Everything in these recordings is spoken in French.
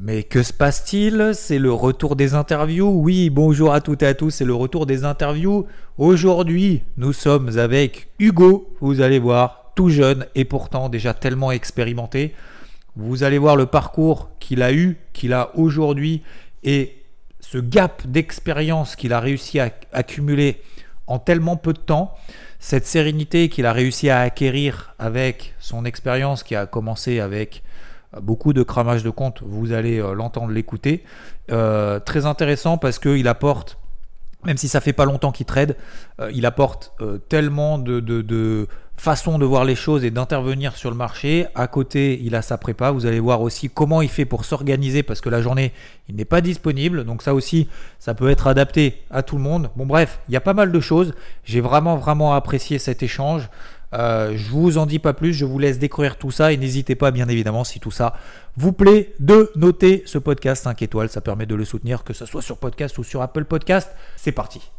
Mais que se passe-t-il? C'est le retour des interviews? Oui, bonjour à toutes et à tous, c'est le retour des interviews. Aujourd'hui, nous sommes avec Hugo, vous allez voir, tout jeune et pourtant déjà tellement expérimenté. Vous allez voir le parcours qu'il a eu, qu'il a aujourd'hui et ce gap d'expérience qu'il a réussi à accumuler en tellement peu de temps, cette sérénité qu'il a réussi à acquérir avec son expérience qui a commencé avec beaucoup de cramage de compte, vous allez euh, l'entendre l'écouter. Euh, très intéressant parce qu'il apporte, même si ça fait pas longtemps qu'il trade, euh, il apporte tellement de, de, de façons de voir les choses et d'intervenir sur le marché. À côté, il a sa prépa. Vous allez voir aussi comment il fait pour s'organiser parce que la journée, il n'est pas disponible. Donc ça aussi, ça peut être adapté à tout le monde. Bon bref, il y a pas mal de choses. J'ai vraiment, vraiment apprécié cet échange. Euh, je vous en dis pas plus, je vous laisse découvrir tout ça et n'hésitez pas bien évidemment si tout ça vous plaît de noter ce podcast 5 étoiles, ça permet de le soutenir que ce soit sur podcast ou sur Apple Podcast. C'est parti.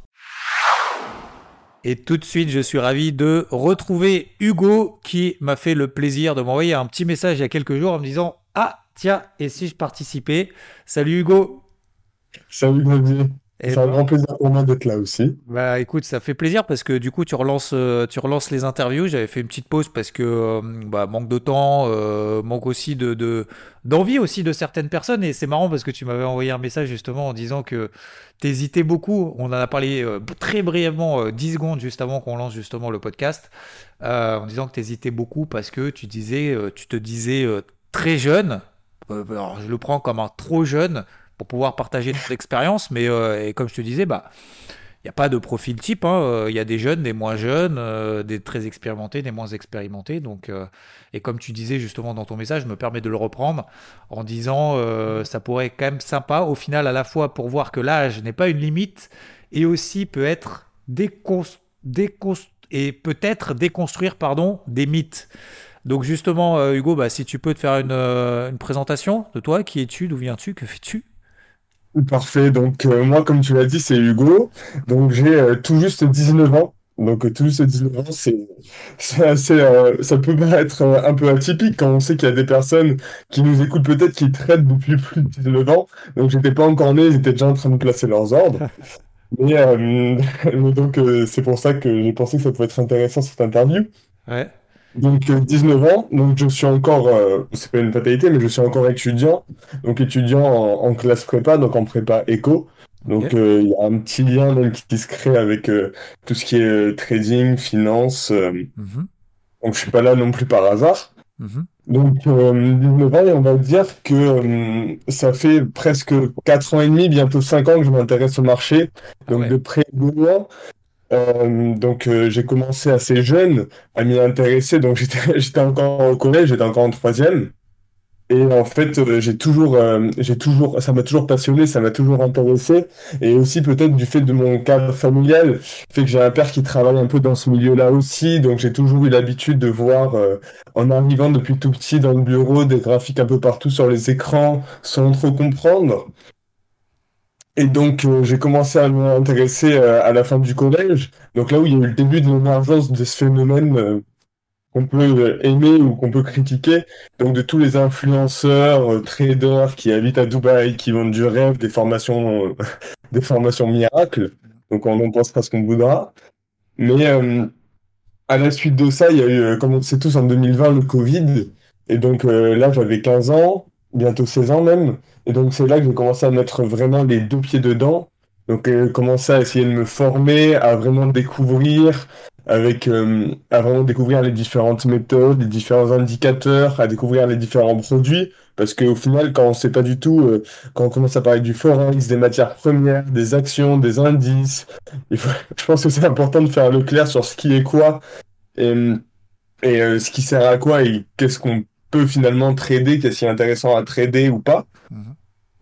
Et tout de suite, je suis ravi de retrouver Hugo qui m'a fait le plaisir de m'envoyer un petit message il y a quelques jours en me disant "Ah, tiens, et si je participais? Salut Hugo. Salut Xavier. C'est un grand plaisir pour moi d'être là aussi. Bah écoute, ça fait plaisir parce que du coup tu relances, euh, tu relances les interviews. J'avais fait une petite pause parce que euh, bah, manque de temps, euh, manque aussi de d'envie aussi de certaines personnes. Et c'est marrant parce que tu m'avais envoyé un message justement en disant que t'hésitais beaucoup. On en a parlé très brièvement, 10 secondes juste avant qu'on lance justement le podcast, en disant que t'hésitais beaucoup parce que tu disais, tu te disais très jeune. alors je le prends comme un trop jeune pour pouvoir partager notre expérience. Mais euh, et comme je te disais, bah il n'y a pas de profil type. Hein. Euh, il y a des jeunes, des moins jeunes, euh, des très expérimentés, des moins expérimentés. Donc, et comme tu disais justement dans ton message, je me permets de le reprendre en disant ça pourrait être quand même sympa au final à la fois pour voir que l'âge n'est pas une limite et aussi peut être et peut-être déconstruire pardon des mythes. Donc justement, Hugo, bah, si tu peux te faire une, une présentation de toi, qui es-tu, d'où viens-tu, que fais-tu? Parfait. Donc, euh, moi, comme tu l'as dit, c'est Hugo. Donc, j'ai euh, tout juste 19 ans. Donc, euh, tout juste 19 ans, c'est c'est assez, ça peut paraître un peu atypique quand on sait qu'il y a des personnes qui nous écoutent peut-être qui traitent depuis plus de 19 ans. Donc, j'étais pas encore né, ils étaient déjà en train de placer leurs ordres. Mais, mais donc, c'est pour ça que j'ai pensé que ça pouvait être intéressant cette interview. Ouais. Donc 19 euh, ans, donc je suis encore, euh, c'est pas une fatalité, mais je suis encore étudiant, donc étudiant en, classe prépa, donc en prépa éco. Donc euh, il y a un petit lien même qui, se crée avec tout ce qui est trading, finance. Mhm. Donc je suis pas là non plus par hasard. Mhm. Donc 19 ans, et on va dire que ça fait presque 4 ans et demi, bientôt 5 ans que je m'intéresse au marché, donc de près de loin. Euh, donc euh, j'ai commencé assez jeune à m'y intéresser, donc j'étais encore au collège, j'étais encore en troisième. Et en fait, euh, j'ai toujours, j'ai toujours, ça m'a toujours passionné, ça m'a toujours intéressé. Et aussi peut-être du fait de mon cadre familial, fait que j'ai un père qui travaille un peu dans ce milieu-là aussi, donc j'ai toujours eu l'habitude de voir, en arrivant depuis tout petit dans le bureau, des graphiques un peu partout sur les écrans, sans trop comprendre. Et donc, euh, j'ai commencé à m'intéresser euh, à la fin du collège. Donc là où il y a eu le début de l'émergence de ce phénomène euh, qu'on peut aimer ou qu'on peut critiquer. Donc de tous les influenceurs, traders qui habitent à Dubaï, qui vendent du rêve, des formations, des formations miracles. Donc on en pensera ce qu'on voudra. Mais à la suite de ça, il y a eu, comme on sait tous, en 2020, le Covid. Et donc là, j'avais 15 ans, bientôt 16 ans même. Et donc c'est là que j'ai commencé à mettre vraiment les deux pieds dedans. Donc j'ai commencé à essayer de me former, à vraiment découvrir, avec euh, à vraiment découvrir les différentes méthodes, les différents indicateurs, à découvrir les différents produits. Parce qu'au final, quand on sait pas du tout, euh, quand on commence à parler du forex, des matières premières, des actions, des indices, je pense que c'est important de faire le clair sur ce qui est quoi et, et euh, ce qui sert à quoi et qu'est-ce qu'on peut finalement trader, qu'est-ce qui est intéressant à trader ou pas.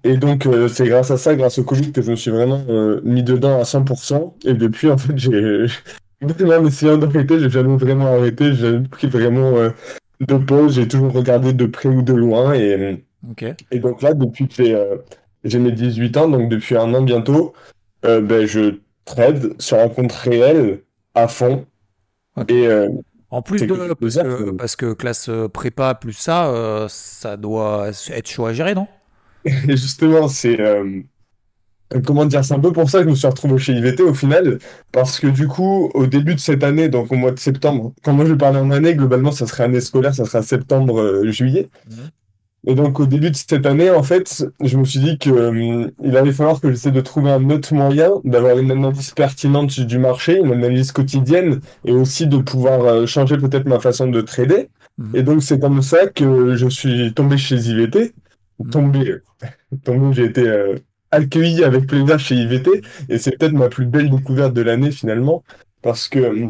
Et donc, euh, c'est grâce à ça, grâce au Covid, que je me suis vraiment euh, mis dedans à 100%. Et depuis, en fait, j'ai vraiment essayé d'arrêter. J'ai jamais vraiment arrêté. J'ai pris vraiment euh, de pause. J'ai toujours regardé de près ou de loin. Et, et donc là, depuis que j'ai mes 18 ans, donc depuis un an bientôt, ben, je trade sur un compte réel à fond. Et en plus de parce que, parce que, classe prépa plus ça, ça doit être chaud à gérer, non? Et justement, c'est euh, comment dire, c'est un peu pour ça que je me suis retrouvé chez IVT au final, parce que du coup, au début de cette année, donc au mois de septembre, quand moi je vais parler en année, globalement, ça serait année scolaire, ça sera septembre-juillet. Mhm. Et donc, au début de cette année, en fait, je me suis dit que euh, il allait falloir que j'essaie de trouver un autre moyen d'avoir une analyse pertinente du marché, une analyse quotidienne, et aussi de pouvoir euh, changer peut-être ma façon de trader. Mhm. Et donc, c'est comme ça que je suis tombé chez IVT. Tombé, tombé, j'ai été euh, accueilli avec plaisir chez IVT, et c'est peut-être ma plus belle découverte de l'année finalement, parce que euh,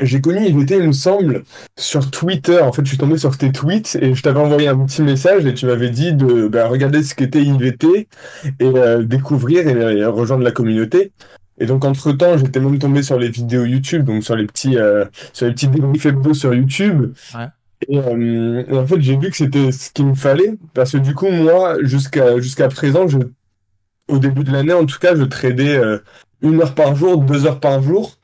j'ai connu IVT, il me semble, sur Twitter. En fait, je suis tombé sur tes tweets et je t'avais envoyé un petit message et tu m'avais dit de bah, regarder ce qu'était IVT et euh, découvrir et, rejoindre la communauté. Et donc, entre-temps, j'étais même tombé sur les vidéos YouTube, donc sur les petits, euh, sur les petits débriefs hebdo sur YouTube. Ouais. Et, euh, et en fait, j'ai vu que c'était ce qu'il me fallait parce que du coup, moi, jusqu'à jusqu'à présent, je, au début de l'année, en tout cas, je tradais euh, une heure par jour, deux heures par jour.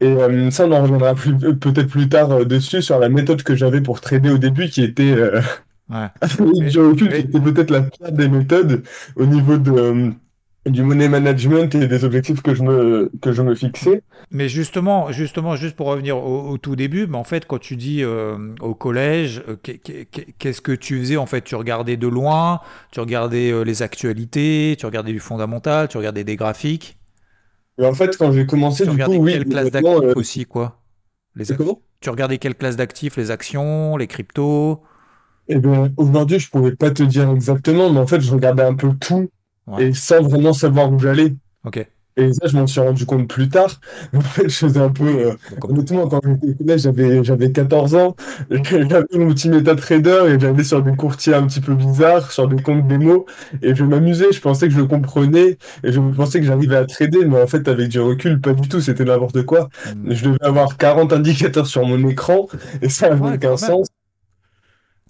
Et euh, ça, on en reviendra plus- peut-être plus tard euh, dessus sur la méthode que j'avais pour trader au début, qui était, euh, Ouais. Mais- qui était peut-être la pire des méthodes au niveau de, euh, du money management et des objectifs que je me, que je me fixais. Mais justement, justement, juste pour revenir au, au tout début, mais en fait, quand tu dis euh, au collège, euh, qu'est- qu'est- qu'est-ce que tu faisais en fait? Tu regardais de loin, tu regardais euh, les actualités, tu regardais du fondamental, tu regardais des graphiques, Et en fait, quand j'ai commencé, tu du coup, regardais oui, quelle classe d'actifs aussi, quoi? Les? Tu regardais quelle classe d'actifs Les actions, les cryptos? Eh bien, aujourd'hui, je pourrais pas te dire exactement, mais en fait, je regardais un peu tout Ouais. et sans vraiment savoir où j'allais. Ok. Et ça, je m'en suis rendu compte plus tard. En fait, je faisais un peu. euh, honnêtement, quand j'étais au collège, j'avais, j'avais 14 ans. J'avais mon petit MetaTrader et j'allais sur des courtiers un petit peu bizarres, sur des comptes démo. Et je m'amusais. Je pensais que je le comprenais et je pensais que j'arrivais à trader. Mais en fait, avec du recul, pas du tout. C'était n'importe quoi. Hmm. Je devais avoir 40 indicateurs sur mon écran et ça avait Ouais, aucun sens.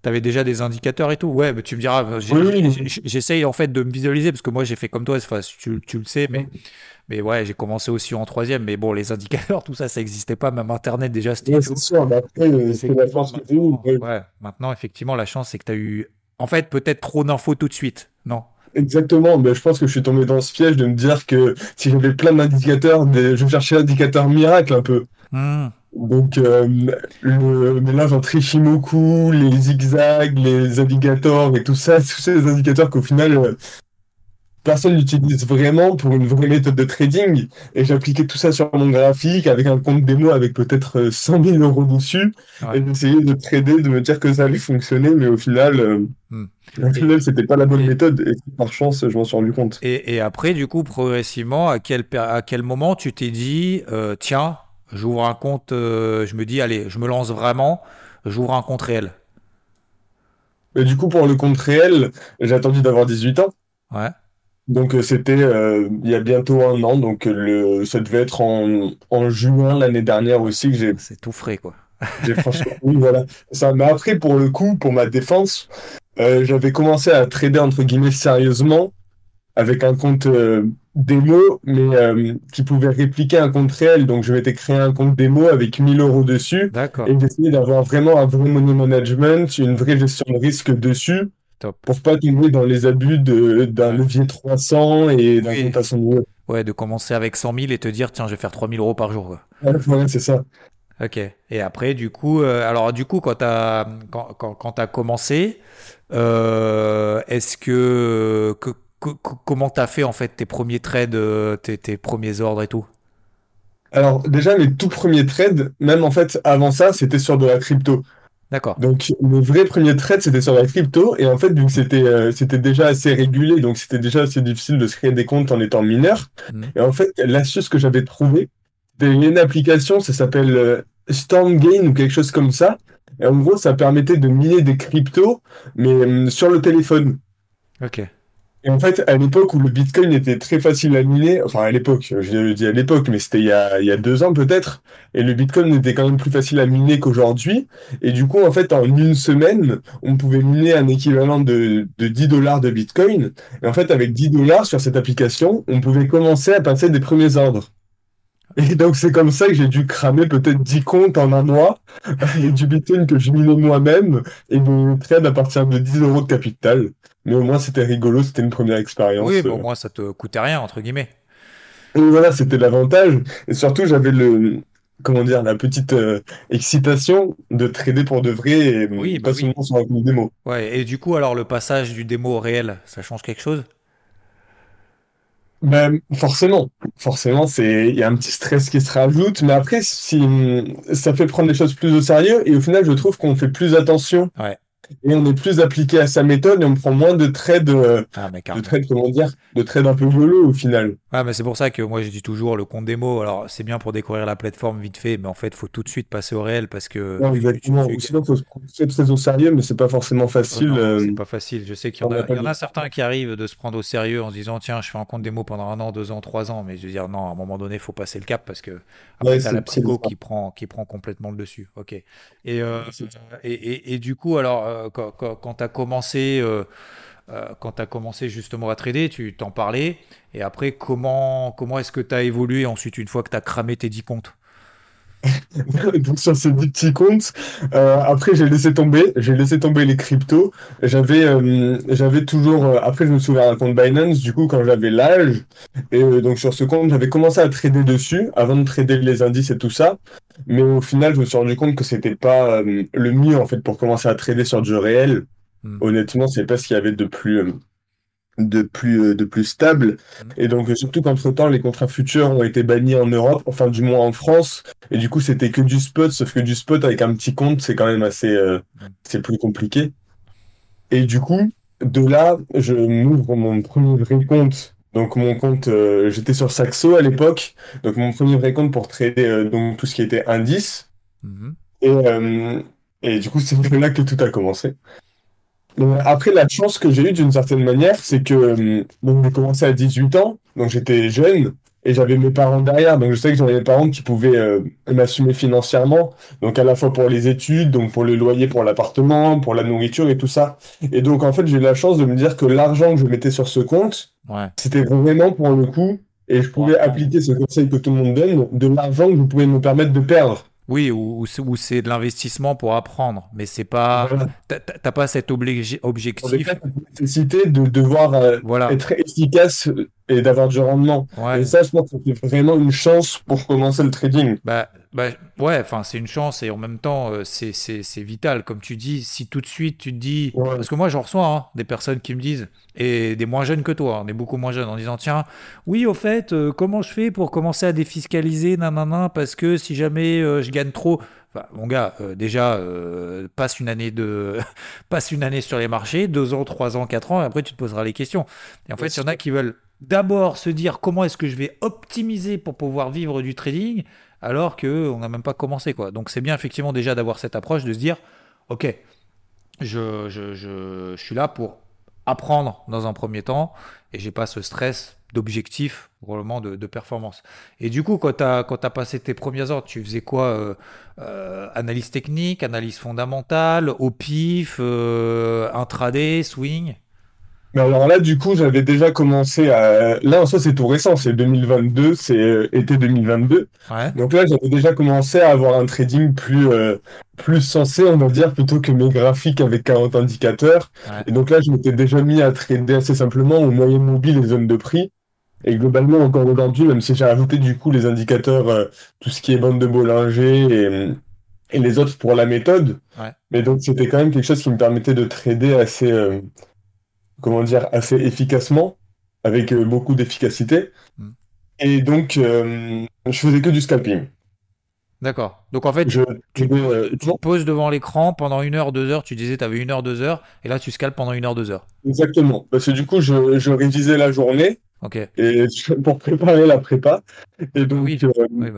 T'avais déjà des indicateurs et tout. Ouais, mais tu me diras, j'essaye en fait de me visualiser parce que moi j'ai fait comme toi, enfin, tu, tu le sais, mais, mais ouais, j'ai commencé aussi en troisième. Mais bon, les indicateurs, tout ça, ça n'existait pas. Même Internet déjà, c'était Ouais, c'est sûr. Mais après, c'est la chance que maintenant, Ouais. maintenant, effectivement, la chance, c'est que tu as eu, en fait, peut-être trop d'infos tout de suite. Non? Exactement, mais je pense que je suis tombé dans ce piège de me dire que si j'avais plein d'indicateurs, je cherchais l'indicateur miracle un peu. Hmm. Donc, euh, le, mais là, j'en Trishimoku, les zigzags, les indicateurs et tout ça, tous ces indicateurs qu'au final, euh, personne n'utilise vraiment pour une vraie méthode de trading. Et j'appliquais tout ça sur mon graphique avec un compte démo avec peut-être euh, 100 000 euros dessus. Ouais. Et j'essayais de trader, de me dire que ça allait fonctionner, mais au final, euh, au final, c'était pas la bonne et- méthode. Et par chance, je m'en suis rendu compte. Et, et après, du coup, progressivement, à quel, à quel moment tu t'es dit, euh, tiens, j'ouvre un compte, euh, je me dis, allez, je me lance vraiment, j'ouvre un compte réel. Et du coup, pour le compte réel, j'ai attendu d'avoir 18 ans. Ouais. Donc euh, c'était euh, il y a bientôt un an, donc le, ça devait être en, en juin l'année dernière aussi que j'ai C'est tout frais, quoi. j'ai franchement oui voilà ça mais après pour le coup pour ma défense euh, j'avais commencé à trader entre guillemets sérieusement avec un compte euh, démo mais euh, qui pouvait répliquer un compte réel donc je m'étais créé un compte démo avec 1000 euros dessus D'accord. et j'essayais d'avoir vraiment un vrai money management une vraie gestion de risque dessus Top. pour pas tomber dans les abus d'un levier 300 et d'un Oui. compte à 100 euros. Ouais, de commencer avec 100 000 et te dire, tiens, je vais faire 3000 euros par jour. Ouais, ouais, c'est ça. Ok. Et après, du coup, euh, alors du coup, quand t'as quand, quand, quand t'as commencé, euh, est-ce que- comment t'as fait en fait tes premiers trades, euh, tes, tes premiers ordres et tout? Alors déjà mes tout premiers trades, même en fait avant ça, c'était sur de la crypto. D'accord. Donc mes vrais premiers trades, c'était sur la crypto et en fait vu que c'était euh, c'était déjà assez régulé, donc c'était déjà assez difficile de se créer des comptes en étant mineur. Mhm. Et en fait l'astuce que j'avais trouvée, c'était une application, ça s'appelle euh, StormGain ou quelque chose comme ça. Et en gros, ça permettait de miner des cryptos, mais euh, sur le téléphone. Ok. Et en fait, à l'époque où le Bitcoin était très facile à miner, enfin à l'époque, je dis à l'époque, mais c'était il y a, deux ans peut-être, et le Bitcoin était quand même plus facile à miner qu'aujourd'hui. Et du coup, en fait, en une semaine, on pouvait miner un équivalent de, de 10 dollars de Bitcoin. Et en fait, avec 10 dollars sur cette application, on pouvait commencer à passer des premiers ordres. Et donc, c'est comme ça que j'ai dû cramer peut-être 10 comptes en un mois, et du Bitcoin que je minais moi-même, et de trade à partir de 10 euros de capital. Mais au moins, c'était rigolo, c'était une première expérience. Oui, mais au moins, ça te coûtait rien, entre guillemets. Et voilà, c'était l'avantage. Et surtout, j'avais le, comment dire, la petite euh, excitation de trader pour de vrai et Oui, bah pas oui. seulement sur un compte démo. Ouais, et du coup, alors, le passage du démo au réel, ça change quelque chose? Ben, forcément, forcément, c'est, il y a un petit stress qui se rajoute, mais après, si, ça fait prendre les choses plus au sérieux, et au final, je trouve qu'on fait plus attention, Ouais. et on est plus appliqué à sa méthode, et on prend moins de trades, Ah, de carrément. trades, comment dire, de trades un peu velours au final. Ouais, mais c'est pour ça que moi, je dis toujours le compte démo. Alors, c'est bien pour découvrir la plateforme vite fait, mais en fait, il faut tout de suite passer au réel parce que Non, tu, tu, tu, exactement. Tu- sinon, faut se prendre très, au sérieux, mais c'est pas forcément facile, c'est euh, pas facile. Je sais qu'il y en a, pas il y en le a certains qui arrivent de se prendre au sérieux en se disant, tiens, je fais un compte démo pendant un an, deux ans, trois ans. Mais je veux dire, non, à un moment donné, il faut passer le cap parce que après, Ouais, la c'est c'est psycho qui prend, qui prend complètement le dessus. Ok. Et, euh, C'est et, et, et du coup, alors, euh, quand, quand, quand tu as commencé, euh, euh, quand tu commencé justement à trader, tu t'en parlais. Et après, comment, comment est-ce que tu as évolué ensuite une fois que tu as cramé tes 10 comptes? Donc sur ces dix petits comptes, euh, après j'ai laissé tomber, j'ai laissé tomber les cryptos. J'avais euh, toujours, après je me suis ouvert un compte Binance, du coup quand j'avais l'âge, et donc sur ce compte j'avais commencé à trader dessus, avant de trader les indices et tout ça, mais au final je me suis rendu compte que c'était pas le mieux en fait pour commencer à trader sur du réel. Hmm. Honnêtement, c'est pas ce qu'il y avait de plus, euh, de plus, euh, de plus stable. Hmm. Et donc, surtout qu'entre-temps, les contrats futurs ont été bannis en Europe, enfin, du moins en France. Et du coup, c'était que du spot, sauf que du spot avec un petit compte, c'est quand même assez, euh, Hmm. c'est plus compliqué. Et du coup, de là, je m'ouvre mon premier vrai compte. Donc, mon compte, euh, j'étais sur Saxo à l'époque. Donc, mon premier vrai compte pour trader, euh, donc, tout ce qui était indice. Et, et du coup, c'est de là que tout a commencé. Euh, Après, la chance que j'ai eue d'une certaine manière, c'est que euh, donc, j'ai commencé à 18 ans, donc j'étais jeune et j'avais mes parents derrière. Donc je sais que j'avais mes parents qui pouvaient euh, m'assumer financièrement, donc à la fois pour les études, donc pour le loyer, pour l'appartement, pour la nourriture et tout ça. Et donc en fait, j'ai eu la chance de me dire que l'argent que je mettais sur ce compte, Ouais. c'était vraiment pour le coup, et je pouvais appliquer ce conseil que tout le monde donne, de l'argent que je pouvais me permettre de perdre. Oui, ou, ou c'est de l'investissement pour apprendre, mais c'est pas, Voilà. t'as pas cet En objectif. cette nécessité de devoir euh, Voilà. être efficace et d'avoir du rendement. Ouais. Et ça, je pense que c'est vraiment une chance pour commencer le trading. Bah, bah, ouais, enfin, c'est une chance et en même temps, euh, c'est, vital. Comme tu dis, si tout de suite tu te dis. Ouais. Parce que moi, j'en reçois hein, des personnes qui me disent, et des moins jeunes que toi, hein, des beaucoup moins jeunes, en disant Tiens, oui, au fait, euh, comment je fais pour commencer à défiscaliser, nanana, parce que si jamais euh, je gagne trop. Enfin, mon gars, euh, déjà, euh, passe une année de, passe une année sur les marchés, deux ans, trois ans, quatre ans, et après tu te poseras les questions. Et en fait, il y en a qui veulent d'abord se dire comment est-ce que je vais optimiser pour pouvoir vivre du trading, alors que on n'a même pas commencé. Donc c'est bien effectivement déjà d'avoir cette approche de se dire, ok, je, je, je, suis là pour apprendre dans un premier temps, et j'ai pas ce stress d'objectif, vraiment de, performance. Et du coup, quand tu as, as passé tes premières heures, tu faisais quoi euh, euh, Analyse technique, analyse fondamentale, au pif, euh, swing? Mais alors là, du coup, j'avais déjà commencé à... Là, en soi, c'est tout récent, c'est 2022, c'est euh, été 2022. Ouais. Donc là, j'avais déjà commencé à avoir un trading plus, euh, plus sensé, on va dire, plutôt que mes graphiques avec 40 indicateurs. Ouais. Et donc là, je m'étais déjà mis à trader assez simplement aux moyennes mobiles et zones de prix. Et globalement, encore aujourd'hui, même si j'ai rajouté du coup les indicateurs, euh, tout ce qui est bande de Bollinger et, et les autres pour la méthode. Ouais. Mais donc, c'était quand même quelque chose qui me permettait de trader assez, euh, comment dire, assez efficacement, avec euh, beaucoup d'efficacité. Mm. Et donc, euh, je faisais que du scalping. D'accord. Donc en fait, tu, Je, tu, euh, tu poses devant l'écran pendant une heure, deux heures, tu disais tu avais une heure, deux heures, et là tu scalpes pendant une heure, deux heures. exactement. Parce que du coup, je, je révisais la journée Ok. et pour préparer la prépa. Et donc, Oui, euh, oui,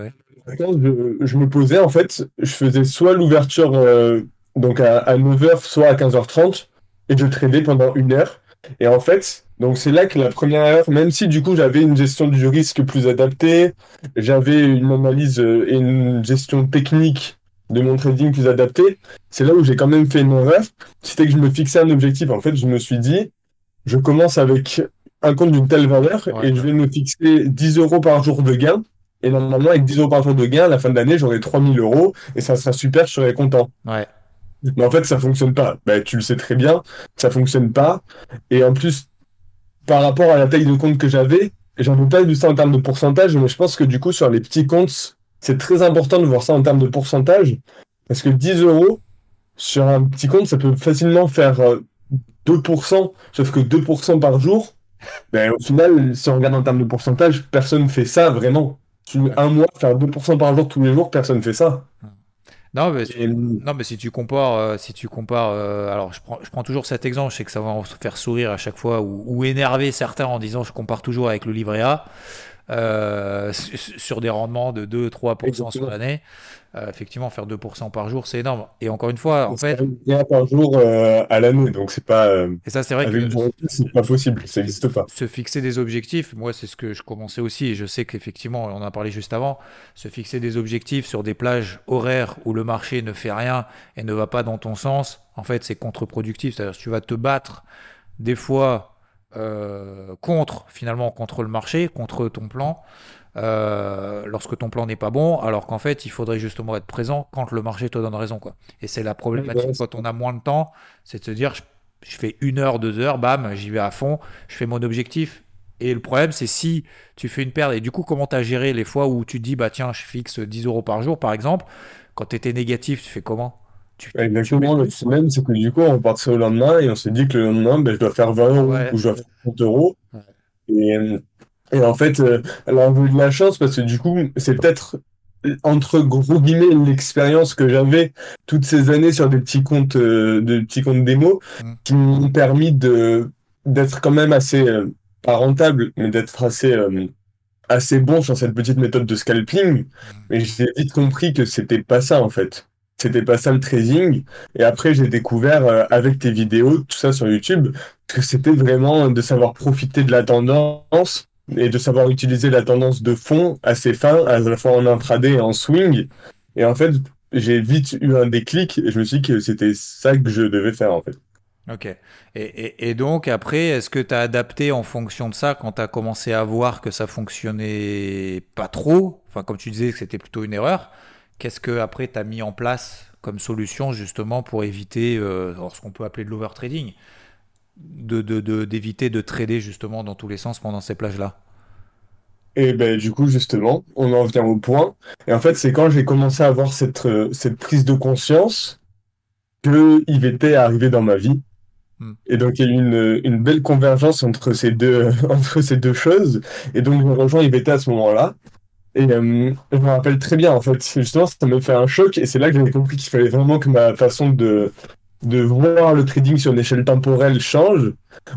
je, je me posais, en fait, je faisais soit l'ouverture euh, donc à, à 9h, soit à 15h30, et je tradais pendant une heure. Et en fait, donc c'est là que la première heure, même si du coup j'avais une gestion du risque plus adaptée, j'avais une analyse euh, et une gestion technique de mon trading plus adaptée, c'est là où j'ai quand même fait une erreur. C'était que je me fixais un objectif. En fait, je me suis dit, je commence avec un compte d'une telle valeur Ouais. et je vais me fixer 10 euros par jour de gain. Et normalement, avec 10 euros par jour de gain, à la fin de l'année, j'aurai 3000 euros et ça sera super, je serai content. Ouais. Mais en fait, ça fonctionne pas. Ben, tu le sais très bien, ça fonctionne pas. Et en plus, par rapport à la taille de compte que j'avais, j'en veux pas vu ça en termes de pourcentage, mais je pense que du coup, sur les petits comptes, c'est très important de voir ça en termes de pourcentage. Parce que 10 euros sur un petit compte, ça peut facilement faire 2%, euh, sauf que 2% par jour, ben, au final, si on regarde en termes de pourcentage, personne ne fait ça vraiment. Un mois, faire 2% par jour tous les jours, personne ne fait ça. Non mais, non, mais si tu compares, euh, si tu compares euh, alors je prends, je prends toujours cet exemple, je sais que ça va en faire sourire à chaque fois ou, énerver certains en disant je compare toujours avec le livret A. Euh, sur des rendements de 2-3% sur l'année. Euh, effectivement, faire 2% par jour, c'est énorme. Et encore une fois, en fait. par jour euh, à l'année, donc c'est pas. et ça, c'est vrai que. C'est pas possible, ça n'existe pas. Se fixer des objectifs, moi, c'est ce que je commençais aussi, et je sais qu'effectivement, on en a parlé juste avant, se fixer des objectifs sur des plages horaires où le marché ne fait rien et ne va pas dans ton sens, en fait, c'est contre-productif. C'est-à-dire, tu vas te battre des fois euh, contre finalement contre le marché, contre ton plan, euh, lorsque ton plan n'est pas bon, alors qu'en fait il faudrait justement être présent quand le marché te donne raison. Quoi. Et c'est la problématique quand on a moins de temps, c'est de se dire je, fais une heure, deux heures, bam, j'y vais à fond, je fais mon objectif. Et le problème, c'est si tu fais une perte, et du coup, comment tu as géré les fois où tu te dis, bah tiens, je fixe 10 euros par jour, par exemple, quand tu étais négatif, tu fais comment? Exactement, le semaine, c'est que du coup, on partait au lendemain et on s'est dit que le lendemain, ben, je dois faire 20 euros ou je dois faire 30 euros. Et, et, en fait, euh, alors on a eu de la chance parce que du coup, c'est peut-être entre gros guillemets l'expérience que j'avais toutes ces années sur des petits comptes, euh, de petits comptes démo mm. qui m'ont permis de d'être quand même assez euh, pas rentable, mais d'être assez assez bon sur cette petite méthode de scalping. Mais j'ai vite compris que c'était pas ça en fait c'était pas ça le trading. Et après, j'ai découvert euh, avec tes vidéos, tout ça sur YouTube, que c'était vraiment de savoir profiter de la tendance et de savoir utiliser la tendance de fond assez fin, à la fois en intraday et en swing. Et en fait, j'ai vite eu un déclic et je me suis dit que c'était ça que je devais faire en fait. Ok. Et, et, donc après, est-ce que tu as adapté en fonction de ça quand tu as commencé à voir que ça fonctionnait pas trop? Enfin, comme tu disais que c'était plutôt une erreur. Qu'est-ce que après tu as mis en place comme solution justement pour éviter euh, ce qu'on peut appeler de l'overtrading, de, d'éviter de, trader justement dans tous les sens pendant ces plages-là? Et ben du coup justement, on en vient au point. Et en fait, c'est quand j'ai commencé à avoir cette, euh, cette prise de conscience que IVT est arrivé dans ma vie. Hmm. Et donc il y a eu une, une, belle convergence entre ces deux entre ces deux choses. Et donc j'ai rejoint IVT à ce moment-là. Et euh, je me rappelle très bien, en fait, justement, ça me fait un choc, et c'est là que j'ai compris qu'il fallait vraiment que ma façon de, de voir le trading sur une échelle temporelle change.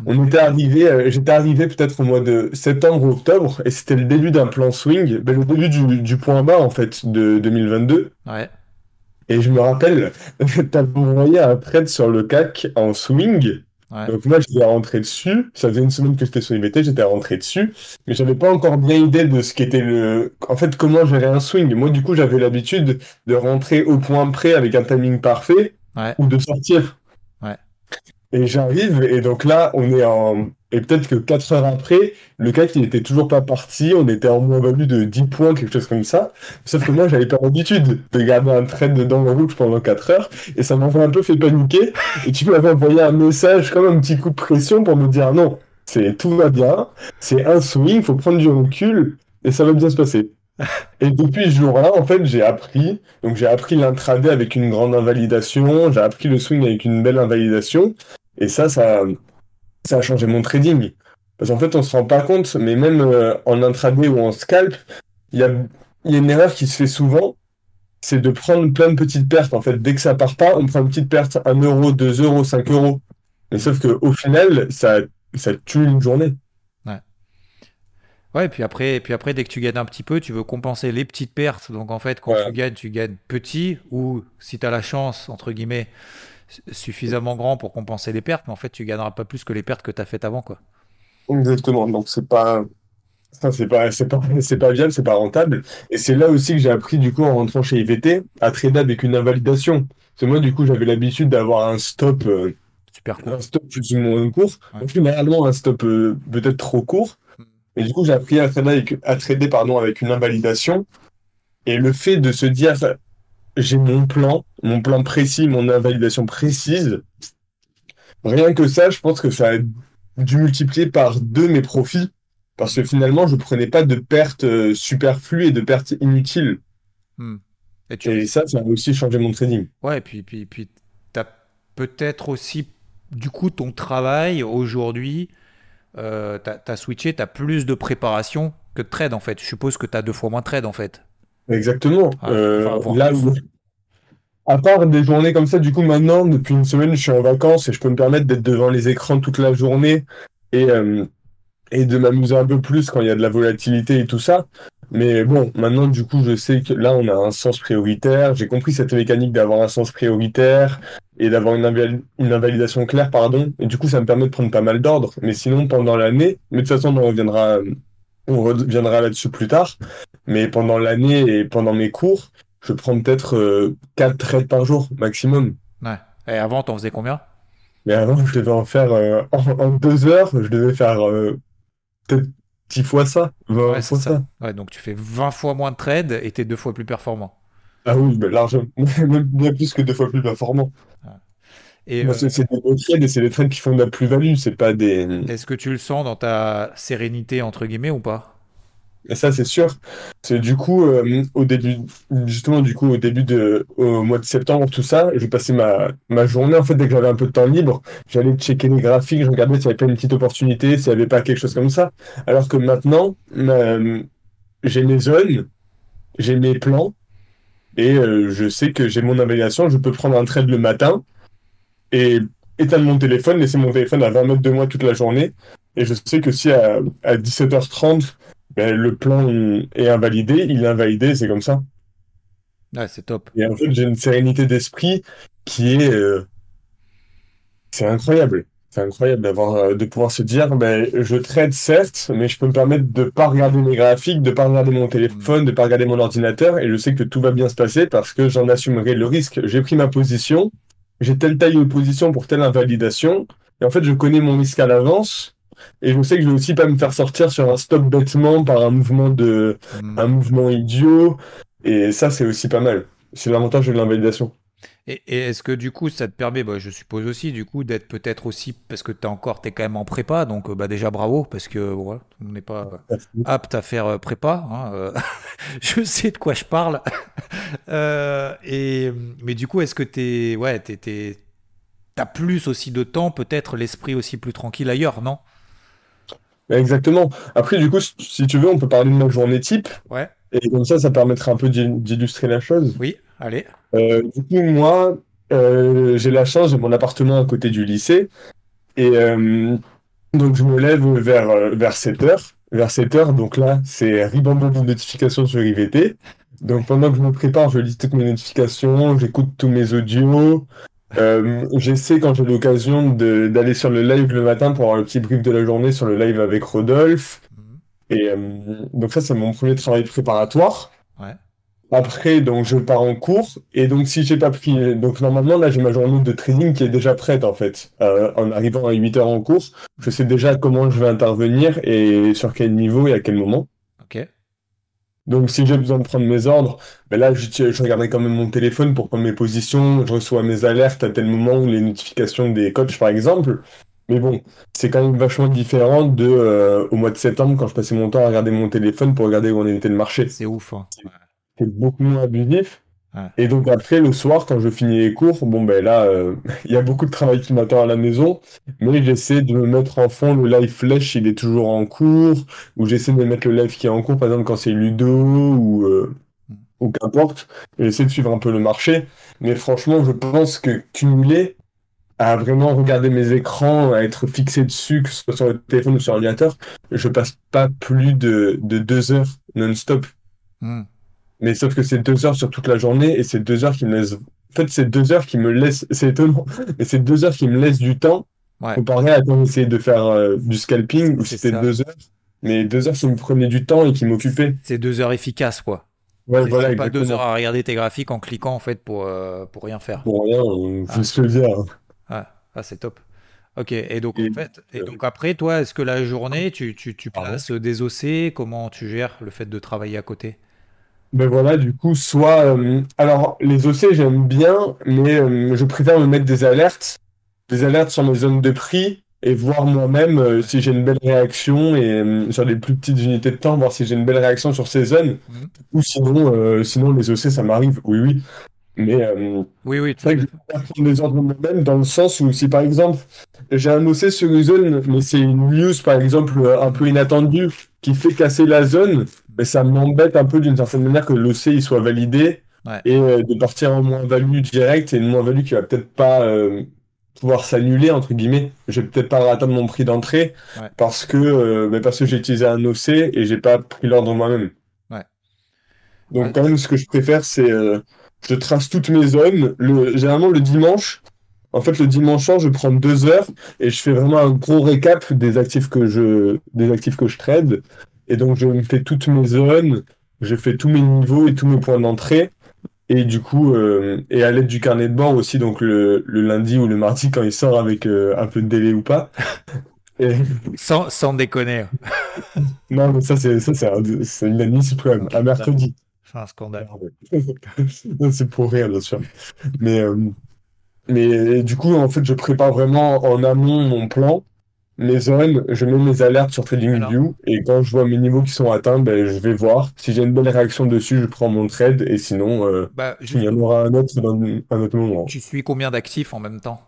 On était arrivé, euh, j'étais arrivé peut-être au mois de septembre ou octobre, et c'était le début d'un plan swing, ben, le début du, du, point bas, en fait, de 2022. Ouais. Et je me rappelle, t'avais envoyé un trade sur le CAC en swing, donc moi, j'étais rentré dessus. Ça faisait une semaine que j'étais sur IVT, j'étais rentré dessus. Mais j'avais pas encore bien idée de ce qu'était le... En fait, comment gérer un swing. Moi, du coup, j'avais l'habitude de rentrer au point près avec un timing parfait ou de sortir. Ouais. Et j'arrive, et donc là, on est en... Et peut-être que 4 heures après, le CAC, il n'était toujours pas parti, on était en moins-value de 10 points, quelque chose comme ça. Sauf que moi, j'avais pas l'habitude de garder un trade dans le rouge pendant 4 heures, et ça m'avait un peu fait paniquer. Et tu m'avais envoyé un message, comme un petit coup de pression pour me dire non, c'est tout va bien, c'est un swing, faut prendre du recul, et ça va bien se passer. Et depuis ce jour-là, en fait, j'ai appris. Donc, j'ai appris l'intraday avec une grande invalidation. J'ai appris le swing avec une belle invalidation. Et ça, ça, ça a changé mon trading. Parce qu'en fait, on se rend pas compte, mais même euh, en intraday ou en scalp, il y a, y a une erreur qui se fait souvent, c'est de prendre plein de petites pertes. En fait, dès que ça part pas, on prend une petite perte 1 euro, 2 euros, 5 euros. Mais sauf qu'au final, ça, ça tue une journée. Ouais. Puis après, et puis après, dès que tu gagnes un petit peu, tu veux compenser les petites pertes. Donc en fait, quand tu gagnes, tu gagnes petit, ou si tu as la chance, entre guillemets, suffisamment grand pour compenser les pertes, mais en fait, tu gagneras pas plus que les pertes que tu as faites avant. Quoi. Exactement. Donc, c'est pas. Ça, c'est pas, c'est pas, c'est pas viable, c'est pas rentable. Et c'est là aussi que j'ai appris, du coup, en rentrant chez IVT, à trader avec une invalidation. C'est moi, du coup, j'avais l'habitude d'avoir un stop, euh, Super un stop plus ou moins court. Ouais. Généralement, un stop euh, peut-être trop court. Mais du coup, j'ai appris à trader, avec, à trader pardon, avec une invalidation. Et le fait de se dire, j'ai mon plan, mon plan précis, mon invalidation précise, rien que ça, je pense que ça a dû multiplier par deux mes profits. Parce que finalement, je prenais pas de pertes euh, superflues et de pertes inutiles. Hmm. Et, tu... ça, ça a aussi changé mon trading. Ouais, et puis, puis, puis tu as peut-être aussi, du coup, ton travail aujourd'hui, euh, tu as, switché, tu as plus de préparation que de trade en fait. Je suppose que tu as deux fois moins de trade en fait. Exactement. Euh, là à part des journées comme ça, du coup, maintenant, depuis une semaine, je suis en vacances et je peux me permettre d'être devant les écrans toute la journée et, euh, et de m'amuser un peu plus quand il y a de la volatilité et tout ça. Mais bon, maintenant, du coup, je sais que là, on a un sens prioritaire. J'ai compris cette mécanique d'avoir un sens prioritaire et d'avoir une, une, invalidation claire, pardon. Et du coup, ça me permet de prendre pas mal d'ordre. Mais sinon, pendant l'année, mais de toute façon, on reviendra, on reviendra là-dessus plus tard. Mais pendant l'année et pendant mes cours, je prends peut-être 4 euh, trades par jour maximum. Ouais. Et avant, t'en faisais combien? Mais avant, je devais en faire euh, en, 2 deux heures, je devais faire euh, peut-être 10 fois ça, 20 ouais, fois ça. Ouais, donc tu fais 20 fois moins de trades et t'es deux fois plus performant. Ah oui, mais largement, même bien plus que deux fois plus performant. Et c'est des trades et c'est des trades qui font de la plus-value, c'est pas des. Est-ce que tu le sens dans ta sérénité entre guillemets ou pas? Et ça, c'est sûr. C'est du coup, euh, au début, justement, du coup, au début de, au mois de septembre, tout ça, je passais ma, ma journée, en fait, dès que j'avais un peu de temps libre, j'allais checker les graphiques, je regardais s'il y avait pas une petite opportunité, s'il n'y avait pas quelque chose comme ça. Alors que maintenant, j'ai mes zones, j'ai mes plans, et euh, je sais que j'ai mon évaluation, je peux prendre un trade le matin et éteindre mon téléphone, laisser mon téléphone à 20 mètres de moi toute la journée. Et je sais que si à, à 17h30, ben, le plan est invalidé, il est invalidé, c'est comme ça. Ouais, c'est top. Et en fait, j'ai une sérénité d'esprit qui est. Euh, c'est incroyable. C'est incroyable d'avoir, euh, de pouvoir se dire, ben, je trade certes, mais je peux me permettre de pas regarder mes graphiques, de pas regarder mon téléphone, de pas regarder mon ordinateur, et je sais que tout va bien se passer parce que j'en assumerai le risque. J'ai pris ma position, j'ai telle taille de position pour telle invalidation, et en fait, je connais mon risque à l'avance, et je sais que je vais aussi pas me faire sortir sur un stop bêtement par un mouvement de, hmm. un mouvement idiot. Et ça, c'est aussi pas mal. C'est l'avantage de l'invalidation. Et, est-ce que du coup, ça te permet, bah, je suppose aussi, du coup, d'être peut-être aussi, parce que tu es encore, tu es quand même en prépa, donc bah, déjà bravo, parce que voilà, on n'est pas apte à faire euh, prépa. Hein, euh, je sais de quoi je parle. Euh, et, mais du coup, est-ce que tu ouais, as plus aussi de temps, peut-être l'esprit aussi plus tranquille ailleurs, non? Exactement. Après, du coup, si tu veux, on peut parler de ma journée type. Ouais. Et comme ça, ça permettra un peu d'illustrer la chose. Oui, allez. Euh, du coup, moi, euh, j'ai la chance, j'ai mon appartement à côté du lycée. Et euh, donc, je me lève vers, vers 7 heures. Vers 7 heures, donc là, c'est ribambon de notifications sur IVT. Donc, pendant que je me prépare, je lis toutes mes notifications, j'écoute tous mes audios, euh, j'essaie quand j'ai l'occasion d'aller sur le live le matin pour avoir le petit brief de la journée sur le live avec Rodolphe. Mhm. Et euh, donc ça, c'est mon premier travail préparatoire. Après, donc je pars en cours et donc si j'ai pas pris, donc normalement là j'ai ma journée de training qui est déjà prête en fait. Euh, en arrivant à 8 heures en course, je sais déjà comment je vais intervenir et sur quel niveau et à quel moment. Ok. Donc si j'ai besoin de prendre mes ordres, ben là je, je regarderai quand même mon téléphone pour prendre mes positions, je reçois mes alertes à tel moment ou les notifications des coachs par exemple. Mais bon, c'est quand même vachement différent de euh, au mois de septembre quand je passais mon temps à regarder mon téléphone pour regarder où on était le marché. C'est ouf. Hein. C'est beaucoup moins abusif. Et donc après, le soir, quand je finis les cours, bon ben là, euh, il y a beaucoup de travail qui m'attend à la maison, mais j'essaie de me mettre en fond le live flash, il est toujours en cours, ou j'essaie de me mettre le live qui est en cours, par exemple quand c'est Ludo ou, euh, ou qu'importe, j'essaie de suivre un peu le marché. Mais franchement, je pense que cumuler à vraiment regarder mes écrans, à être fixé dessus, que ce soit sur le téléphone ou sur l'ordinateur, je passe pas plus de, de deux heures non-stop. Hmm. Mais sauf que c'est deux heures sur toute la journée et c'est deux heures qui me laissent. En fait, c'est deux heures qui me laissent. C'est étonnant, mais c'est deux heures qui me laissent du temps. Ouais. Comparé à quand j'essayais de faire euh, du scalping où c'était deux heures. Mais deux heures qui me prenaient du temps et qui m'occupaient. C'est deux heures efficaces, quoi. Ouais, voilà, pas deux heures à regarder tes graphiques en cliquant en fait pour, euh, pour rien faire. Pour rien, on ah. ce que dire. Ah, ah c'est top. Ok, et donc Et, en fait, et euh, donc après, toi, est-ce que la journée, tu, tu, tu places des OC, comment tu gères le fait de travailler à côté? Ben voilà, du coup, soit. euh, alors, les OC, j'aime bien, mais euh, je préfère me mettre des alertes, des alertes sur mes zones de prix et voir moi-même euh, si j'ai une belle réaction et euh, sur les plus petites unités de temps, voir si j'ai une belle réaction sur ces zones. Mhm. Ou sinon, euh, sinon les OC, ça m'arrive, oui, oui. Mais euh, Oui, oui, tout c'est vrai que je fait. préfère prendre les ordres moi-même dans le sens où si par exemple j'ai un OC sur une zone, mais c'est une news par exemple euh, un peu inattendue qui fait casser la zone, mais ça m'embête un peu d'une certaine manière que l'OC il soit validé Ouais, et euh, de partir en moins-value direct et une moins-value qui va peut-être pas euh, pouvoir s'annuler entre guillemets. Je vais peut-être pas atteindre mon prix d'entrée ouais, parce que euh, mais parce que j'ai utilisé un OC et j'ai pas pris l'ordre moi-même. ouais. Donc quand même, ce que je préfère, c'est euh, je trace toutes mes zones. Le, généralement le dimanche, en fait le dimanche soir, je prends deux heures et je fais vraiment un gros récap des actifs que je des actifs que je trade. Et donc je me fais toutes mes zones, je fais tous mes niveaux et tous mes points d'entrée. Et du coup, euh, et à l'aide du carnet de bord aussi, donc le, le lundi ou le mardi quand il sort avec euh, un peu de délai ou pas. Et Sans, sans déconner. non, mais ça c'est ça c'est un- inadmissible quand même. un mercredi. C'est un scandale. Non, C'est pour rire, bien sûr. Mais, euh, mais du coup, en fait, je prépare vraiment en amont mon plan, mes zones, je mets mes alertes sur Alors, TradingView et quand je vois mes niveaux qui sont atteints, ben, je vais voir. Si j'ai une belle réaction dessus, je prends mon trade et sinon, euh, bah, il y en justement, aura un autre dans un autre moment. tu suis combien d'actifs en même temps?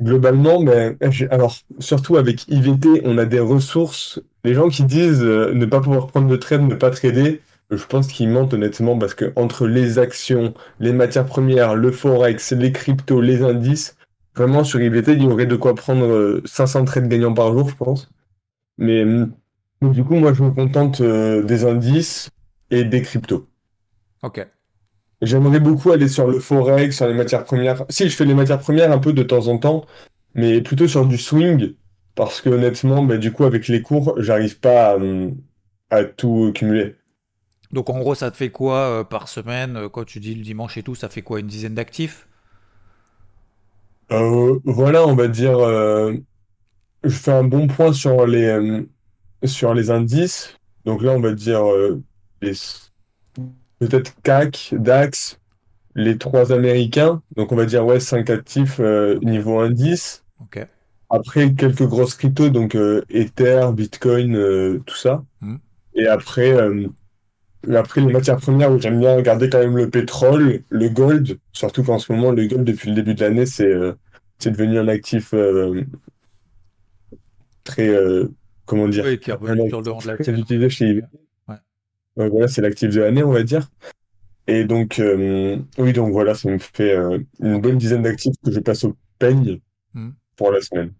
Globalement, mais j'ai- alors surtout avec IVT, on a des ressources. Les gens qui disent euh, ne pas pouvoir prendre de trade, ne pas trader, je pense qu'ils mentent honnêtement parce que entre les actions, les matières premières, le forex, les cryptos, les indices, vraiment sur IVT, il y aurait de quoi prendre euh, 500 trades gagnants par jour, je pense. Mais donc, du coup, moi, je me contente euh, des indices et des cryptos. Ok. J'aimerais beaucoup aller sur le forex, sur les matières premières. Si, je fais les matières premières un peu de temps en temps, mais plutôt sur du swing, parce que honnêtement, bah, du coup, avec les cours, j'arrive pas à, hum, à tout cumuler. Donc en gros, ça te fait quoi euh, par semaine? euh, Quand tu dis le dimanche et tout, ça fait quoi? Une dizaine d'actifs? Euh, voilà, on va dire, euh, je fais un bon point sur les, euh, sur les indices. Donc là, on va dire euh, les- peut-être CAC, DAX, les trois américains. Donc on va dire, ouais, 5 actifs euh, niveau indice. Ok. Après, quelques grosses cryptos, donc euh, Ether, Bitcoin, euh, tout ça. Hmm. Et après, euh, et après, les matières premières où j'aime bien regarder quand même le pétrole, le gold, surtout qu'en ce moment, le gold, depuis le début de l'année, c'est euh, devenu un actif euh, très, euh, comment dire, Oui, qui est de utilisé chez IB. Ouais. Ouais, voilà, c'est l'actif de l'année, on va dire. Et donc, oui, donc voilà, ça me fait une bonne dizaine d'actifs que je passe au peigne Hmm. pour la semaine.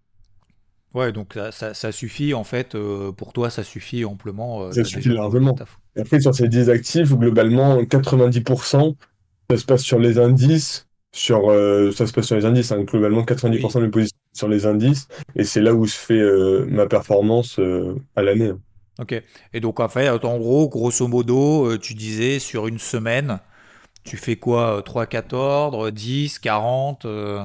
Ouais, donc ça, ça- ça suffit en fait, euh, pour toi, ça suffit amplement. euh, Ça suffit largement. Et Après, sur ces 10 actifs, globalement, 90%, ça se passe sur les indices. Sur, euh, ça se passe sur les indices, hein. Globalement, 90% Oui. de mes positions sur les indices. Et c'est là où je fais euh, ma performance euh, à l'année. hein. Ok. Et donc en fait, en gros, grosso modo, euh, tu disais sur une semaine, tu fais quoi? euh, 3-4 ordres, 10, 40 euh,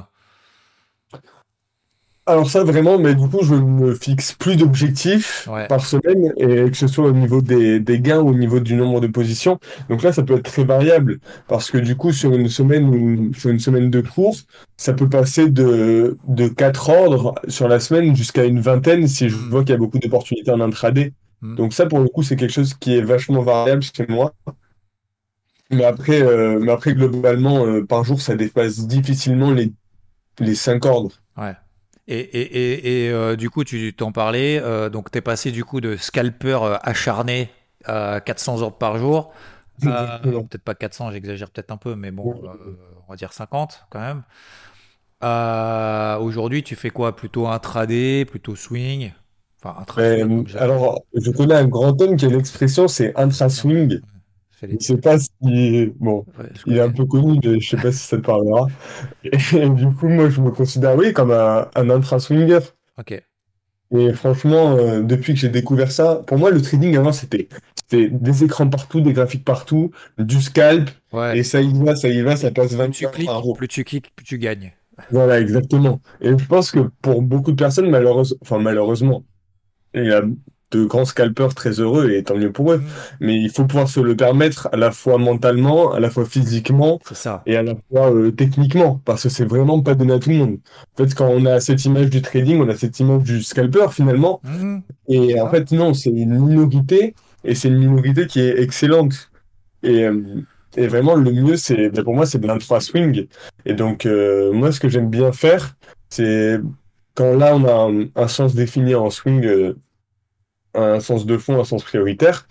Alors ça, vraiment, mais du coup, je ne fixe plus d'objectifs Ouais. par semaine, et que ce soit au niveau des, des gains ou au niveau du nombre de positions. Donc là, ça peut être très variable, parce que du coup, sur une semaine ou sur une semaine de cours, ça peut passer de, de 4 ordres sur la semaine jusqu'à une vingtaine si je Hmm. vois qu'il y a beaucoup d'opportunités en intraday. Hmm. Donc ça, pour le coup, c'est quelque chose qui est vachement variable chez moi. Mais après, euh, mais après globalement, euh, par jour, ça dépasse difficilement les, les 5 ordres. Ouais. Et, et, et, et, euh, du coup, tu t'en parlais, euh, donc t'es passé du coup de scalper euh, acharné à 400 ordres par jour. Euh, peut-être pas 400, j'exagère peut-être un peu, mais bon, euh, on va dire 50 quand même. Euh, aujourd'hui, tu fais quoi? Plutôt intraday, plutôt swing? Enfin, j'appelle. alors, je connais un grand homme qui a l'expression, c'est intra-swing. Fais Je sais pas si... Bon, Ouais, il est un peu connu, mais je sais pas si ça te parlera. Et du coup, moi, je me considère, oui, comme un, un intra-swinger. Ok. Et franchement, euh, depuis que j'ai découvert ça, pour moi, le trading avant, c'était des écrans partout, des graphiques partout, du scalp, Ouais. et ça y va, ça y va, ça passe Plus 20 tu heures cliques, par jour. plus tu cliques, plus tu gagnes. Voilà, exactement. Et je pense que pour beaucoup de personnes, malheureusement, enfin malheureusement, il y a de grands scalpers très heureux et tant mieux pour eux. Mm. Mais il faut pouvoir se le permettre à la fois mentalement, à la fois physiquement ça. et à la fois euh, techniquement, parce que c'est vraiment pas donné à tout le monde. En fait, quand on a cette image du trading, on a cette image du scalper finalement. Mm. Et en fait, non, c'est une minorité et c'est une minorité qui est excellente. Et, euh, et vraiment, le mieux, c'est, ben, pour moi, c'est de l'intra swing. Et donc, euh, moi, ce que j'aime bien faire, c'est quand là, on a un, un sens défini en swing, euh, un sens de fond, un sens prioritaire.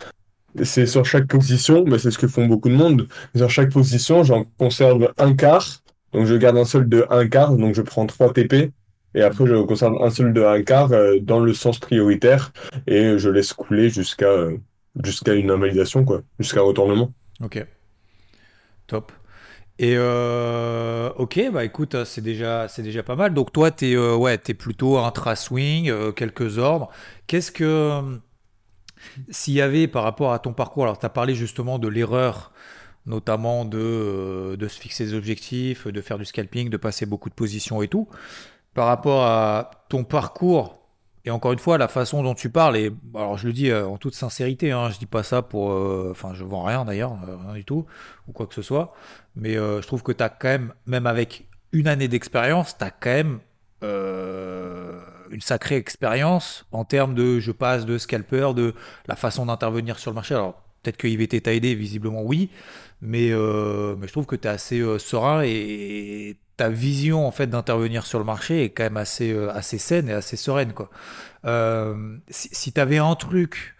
C'est sur chaque position, mais c'est ce que font beaucoup de monde. Sur chaque position, j'en conserve un quart. Donc, je garde un solde de un quart. Donc, je prends 3 TP. Et après, je conserve un solde de un quart euh, dans le sens prioritaire. Et je laisse couler jusqu'à euh, jusqu'à une invalidation, quoi. Jusqu'à retournement. Ok, top. Et euh, ok, bah écoute, euh, c'est déjà, c'est déjà pas mal. Donc toi, t'es euh, ouais, t'es plutôt intra-swing, euh, quelques ordres. Qu'est-ce que euh, s'il y avait par rapport à ton parcours, alors tu as parlé justement de l'erreur, notamment de, euh, de se fixer des objectifs, de faire du scalping, de passer beaucoup de positions et tout. Par rapport à ton parcours, et encore une fois, la façon dont tu parles, et alors je le dis euh, en toute sincérité, hein, je dis pas ça pour. euh, Enfin, je vends rien d'ailleurs, euh, rien du tout, ou quoi que ce soit, mais euh, je trouve que tu as quand même, même avec une année d'expérience, tu as quand même euh, une sacrée expérience en termes de je passe de scalper, de la façon d'intervenir sur le marché. Alors, peut-être que IVT t'a aidé, visiblement oui, mais, euh, mais je trouve que tu es assez euh, serein et ta vision en fait d'intervenir sur le marché est quand même assez, euh, assez saine et assez sereine. Quoi. Euh, si si tu avais un truc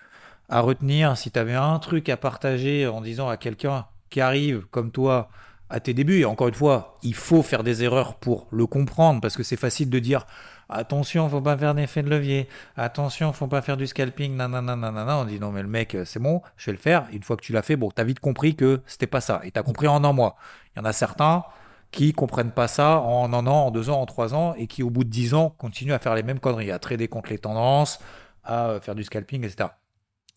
à retenir, si tu avais un truc à partager en disant à quelqu'un qui arrive comme toi à tes débuts, et encore une fois, il faut faire des erreurs pour le comprendre, parce que c'est facile de dire attention, faut pas faire d'effet de levier, attention, faut pas faire du scalping, nanana, nanana. On dit non, mais le mec, c'est bon, je vais le faire. Une fois que tu l'as fait, bon, t'as vite compris que c'était pas ça, et t'as compris en un mois. Il y en a certains qui comprennent pas ça en un an, en deux ans, en trois ans, et qui au bout de dix ans continuent à faire les mêmes conneries, à trader contre les tendances, à euh, faire du scalping, etc.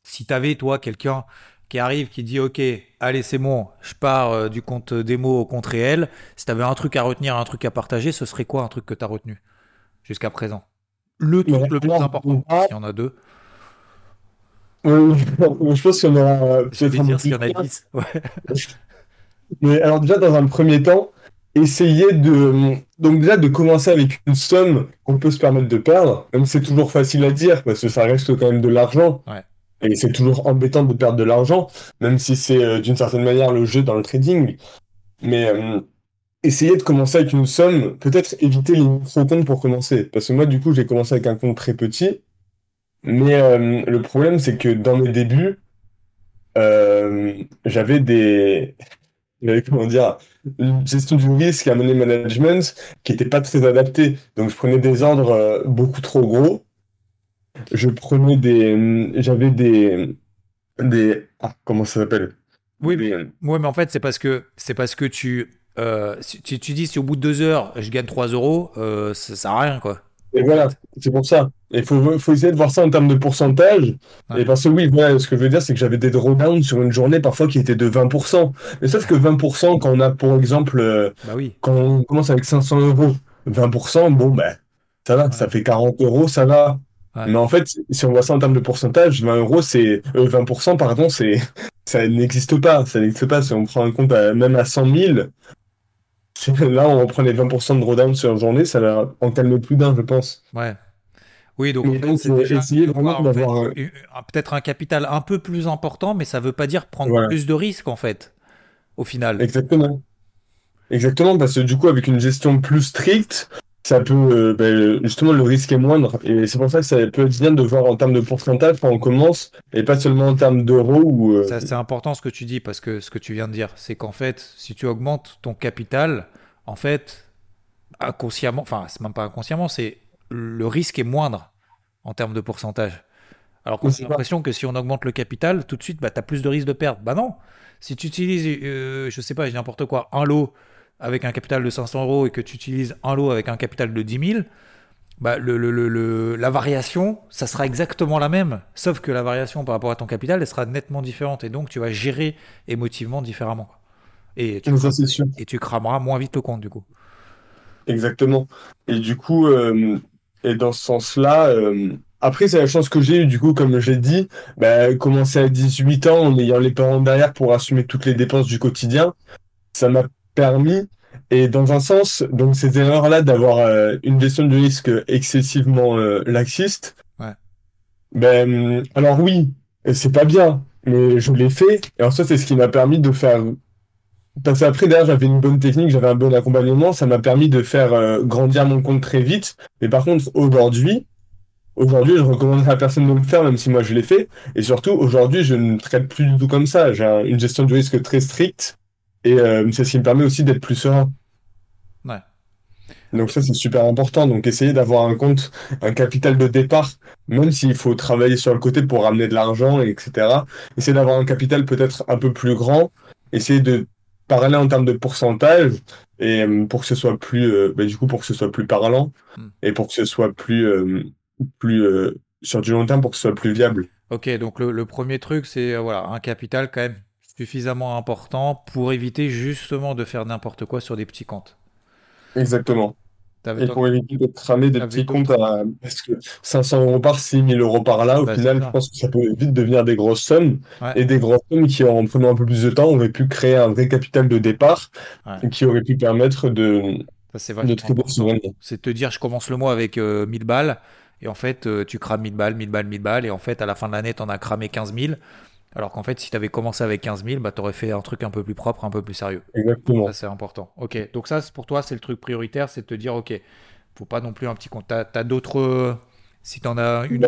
Si t'avais, toi, quelqu'un qui arrive, qui dit Ok, allez, c'est bon, je pars euh, du compte démo au compte réel, si t'avais un truc à retenir, un truc à partager, ce serait quoi un truc que t'as retenu jusqu'à présent? Le truc le plus important, s'il y en a deux. euh, je pense qu'il y en aura euh, peut-être un dire y en a dix. Ouais. Mais alors déjà, dans un premier temps, essayer de... Donc déjà, de commencer avec une somme qu'on peut se permettre de perdre, même si c'est toujours facile à dire, parce que ça reste quand même de l'argent. Ouais. Et c'est toujours embêtant de perdre de l'argent, même si c'est euh, d'une certaine manière le jeu dans le trading. Mais euh, essayer de commencer avec une somme, peut-être éviter les micro-comptes pour commencer. Parce que moi, du coup, j'ai commencé avec un compte très petit. Mais euh, le problème, c'est que dans mes débuts, euh, j'avais des... comment dire, une gestion du risque un money management qui n'était pas très adapté. Donc, je prenais des ordres euh, beaucoup trop gros. Je prenais des... J'avais des... des... Ah, comment ça s'appelle? Oui, Des... Ouais, mais en fait, c'est parce que c'est parce que tu, euh, si, tu, tu dis si au bout de deux heures je gagne 3 euros, euh, ça sert à rien quoi. Et voilà, c'est pour ça. Il faut, faut essayer de voir ça en termes de pourcentage. Ouais. Et parce que oui, voilà, ce que je veux dire, c'est que j'avais des drawdowns sur une journée parfois qui étaient de 20%. Mais sauf que 20%, quand on a, pour exemple, euh, Bah oui. quand on commence avec 500 euros, 20%, bon, ben, ça va, ça fait 40 euros, ça va. Ouais. Mais en fait, si on voit ça en termes de pourcentage, 20 euros, c'est, euh, 20%, pardon, c'est, ça n'existe pas. Ça n'existe pas. Si on prend un compte à- même à 100 000, c'est- là, on prend les 20% de drawdown sur une journée, ça en calmer plus d'un, je pense. Ouais. Oui, donc donc, c'est euh, déjà essayer vraiment d'avoir un- peut-être un capital un peu plus important, mais ça veut pas dire prendre Voilà. plus de risques en fait, au final. Exactement. Exactement, parce que du coup, avec une gestion plus stricte, ça peut, euh, ben, justement, le risque est moindre. Et c'est pour ça que ça peut être bien de voir en termes de pourcentage quand on commence, et pas seulement en termes d'euros ou, euh, Ça, c'est important ce que tu dis parce que ce que tu viens de dire, c'est qu'en fait, si tu augmentes ton capital, en fait, inconsciemment, enfin, c'est même pas inconsciemment, c'est le risque est moindre en termes de pourcentage. Alors qu'on a l'impression que si on augmente le capital, tout de suite, bah, tu as plus de risque de perdre. Bah non. Si tu utilises, euh, je sais pas, j'ai n'importe quoi, un lot avec un capital de 500 euros et que tu utilises un lot avec un capital de 10 000, bah, le, le- le- le- la variation, ça sera exactement la même. Sauf que la variation par rapport à ton capital, elle sera nettement différente. Et donc, tu vas gérer émotivement différemment. Et tu, Mais ça, cram- c'est sûr. et tu crameras moins vite le compte, du coup. exactement. Et du coup, euh, et dans ce sens-là, euh, après, c'est la chance que j'ai eue, du coup, comme j'ai dit, bah, commencer à 18 ans en ayant les parents derrière pour assumer toutes les dépenses du quotidien, ça m'a permis, et dans un sens, donc ces erreurs-là d'avoir euh, une gestion du risque excessivement euh, laxiste, Ouais. ben, alors oui, c'est pas bien, mais je l'ai fait, et en soi, c'est ce qui m'a permis de faire parce qu'après, derrière, j'avais une bonne technique, j'avais un bon accompagnement, ça m'a permis de faire euh, grandir mon compte très vite. Mais par contre, aujourd'hui, aujourd'hui, je recommanderais à personne de le faire, même si moi je l'ai fait. Et surtout, aujourd'hui, je ne traite plus du tout comme ça. J'ai un- une gestion du risque très stricte. Et euh, c'est ce qui me permet aussi d'être plus serein. Ouais. Donc ça, c'est super important. Donc essayer d'avoir un compte, un capital de départ, même s'il faut travailler sur le côté pour ramener de l'argent, et etc. Essayer d'avoir un capital peut-être un peu plus grand. Essayer de parler en termes de pourcentage et euh, pour que ce soit plus, bah, du coup, pour que ce soit plus parlant Hmm. et pour que ce soit plus, euh, plus sur du long terme, pour que ce soit plus viable. Ok, donc le, le premier truc, c'est voilà, un capital quand même suffisamment important pour éviter justement de faire n'importe quoi sur des petits comptes. Exactement. Et pour éviter de cramer des petits comptes à, parce que 500 euros par, 6000 euros par là, au Bah, final, je pense que ça peut vite devenir des grosses sommes. Ouais. Et des grosses sommes qui, en prenant un peu plus de temps, auraient pu créer un vrai capital de départ Ouais. qui aurait pu permettre de, Ça, de sereinement. C'est de te dire, je commence le mois avec euh, 1000 balles, et en fait, euh, tu crames 1000 balles, 1000 balles, 1000 balles, et en fait, à la fin de l'année, t'en as cramé 15 000. Alors qu'en fait, si t'avais commencé avec 15 000, bah, t'aurais fait un truc un peu plus propre, un peu plus sérieux. Exactement. Ça, c'est important. Ok, donc ça, c'est- pour toi, c'est le truc prioritaire, c'est de te dire, ok, faut pas non plus un petit compte. T'as, t'as d'autres. euh, Si t'en as une.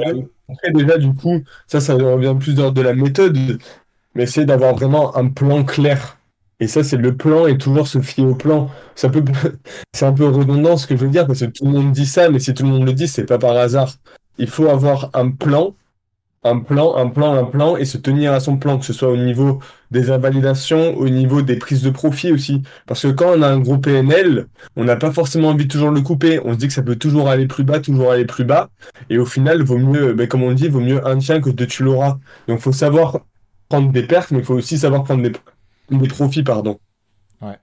Après, déjà, du coup, ça, ça revient plus de la méthode, mais essayer d'avoir vraiment un plan clair. Et ça, c'est le plan et toujours se fier au plan. Ça peut, c'est un peu redondant ce que je veux dire, parce que tout le monde dit ça, mais si tout le monde le dit, c'est pas par hasard. Il faut avoir un plan, un plan, un plan, un plan, et se tenir à son plan, que ce soit au niveau des invalidations, au niveau des prises de profit aussi. Parce que quand on a un gros PNL, on n'a pas forcément envie de toujours le couper. On se dit que ça peut toujours aller plus bas, toujours aller plus bas. Et au final, vaut mieux, ben, comme on dit, vaut mieux un tien que deux tu l'auras. Donc, faut savoir prendre des pertes, mais il faut aussi savoir prendre des, des profits, pardon. Ouais.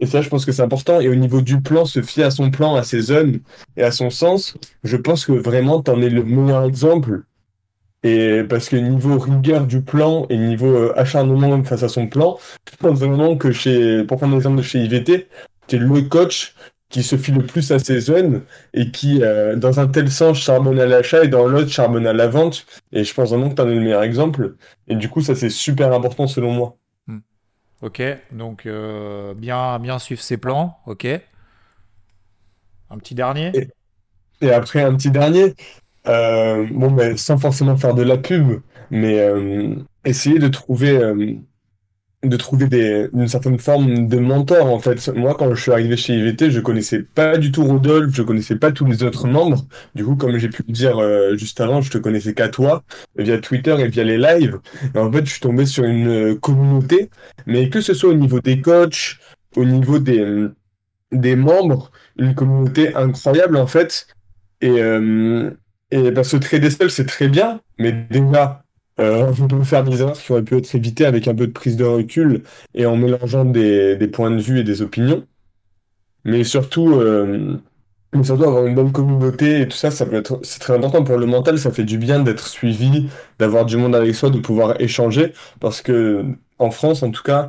Et ça, je pense que c'est important. Et au niveau du plan, se fier à son plan, à ses zones et à son sens, je pense que vraiment, t'en es le meilleur exemple. Et parce que niveau rigueur du plan et niveau euh, acharnement face à son plan, je pense vraiment que chez, pour prendre l'exemple de chez IVT, t'es le coach qui se fie le plus à ses zones et qui, euh, dans un tel sens, charbonne à l'achat et dans l'autre, charbonne à la vente. Et je pense vraiment que t'en es le meilleur exemple. Et du coup, ça, c'est super important selon moi. Ok, donc euh, bien, bien suivre ses plans. Ok. Un petit dernier? Et- Et après, un petit dernier, euh, bon, ben, sans forcément faire de la pub, mais euh, essayer de trouver, euh, de trouver des, une certaine forme de mentor, en fait. Moi, quand je suis arrivé chez IVT, je connaissais pas du tout Rodolphe, je connaissais pas tous les autres membres. Du coup, comme j'ai pu le dire euh, juste avant, je te connaissais qu'à toi, via Twitter et via les lives. En fait, je suis tombé sur une euh, communauté, mais que ce soit au niveau des coachs, au niveau des, euh, des membres, une communauté incroyable, en fait. Et, euh, et parce que trader seul, c'est très bien, mais déjà, euh, on peut faire des erreurs qui auraient pu être évitées avec un peu de prise de recul et en mélangeant des, des points de vue et des opinions. Mais surtout, euh, mais surtout avoir une bonne communauté et tout ça, ça peut être, c'est très important pour le mental, ça fait du bien d'être suivi, d'avoir du monde avec soi, de pouvoir échanger, parce que en France, en tout cas,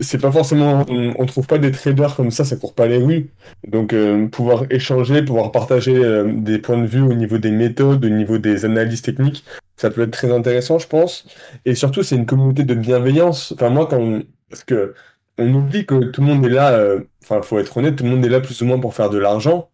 c'est pas forcément, on, trouve pas des traders comme ça, ça court pas les rues. Donc, euh, pouvoir échanger, pouvoir partager euh, des points de vue au niveau des méthodes, au niveau des analyses techniques, ça peut être très intéressant, je pense. Et surtout, c'est une communauté de bienveillance. Enfin, moi, quand on- parce que on oublie que tout le monde est là, euh, enfin, faut être honnête, tout le monde est là plus ou moins pour faire de l'argent.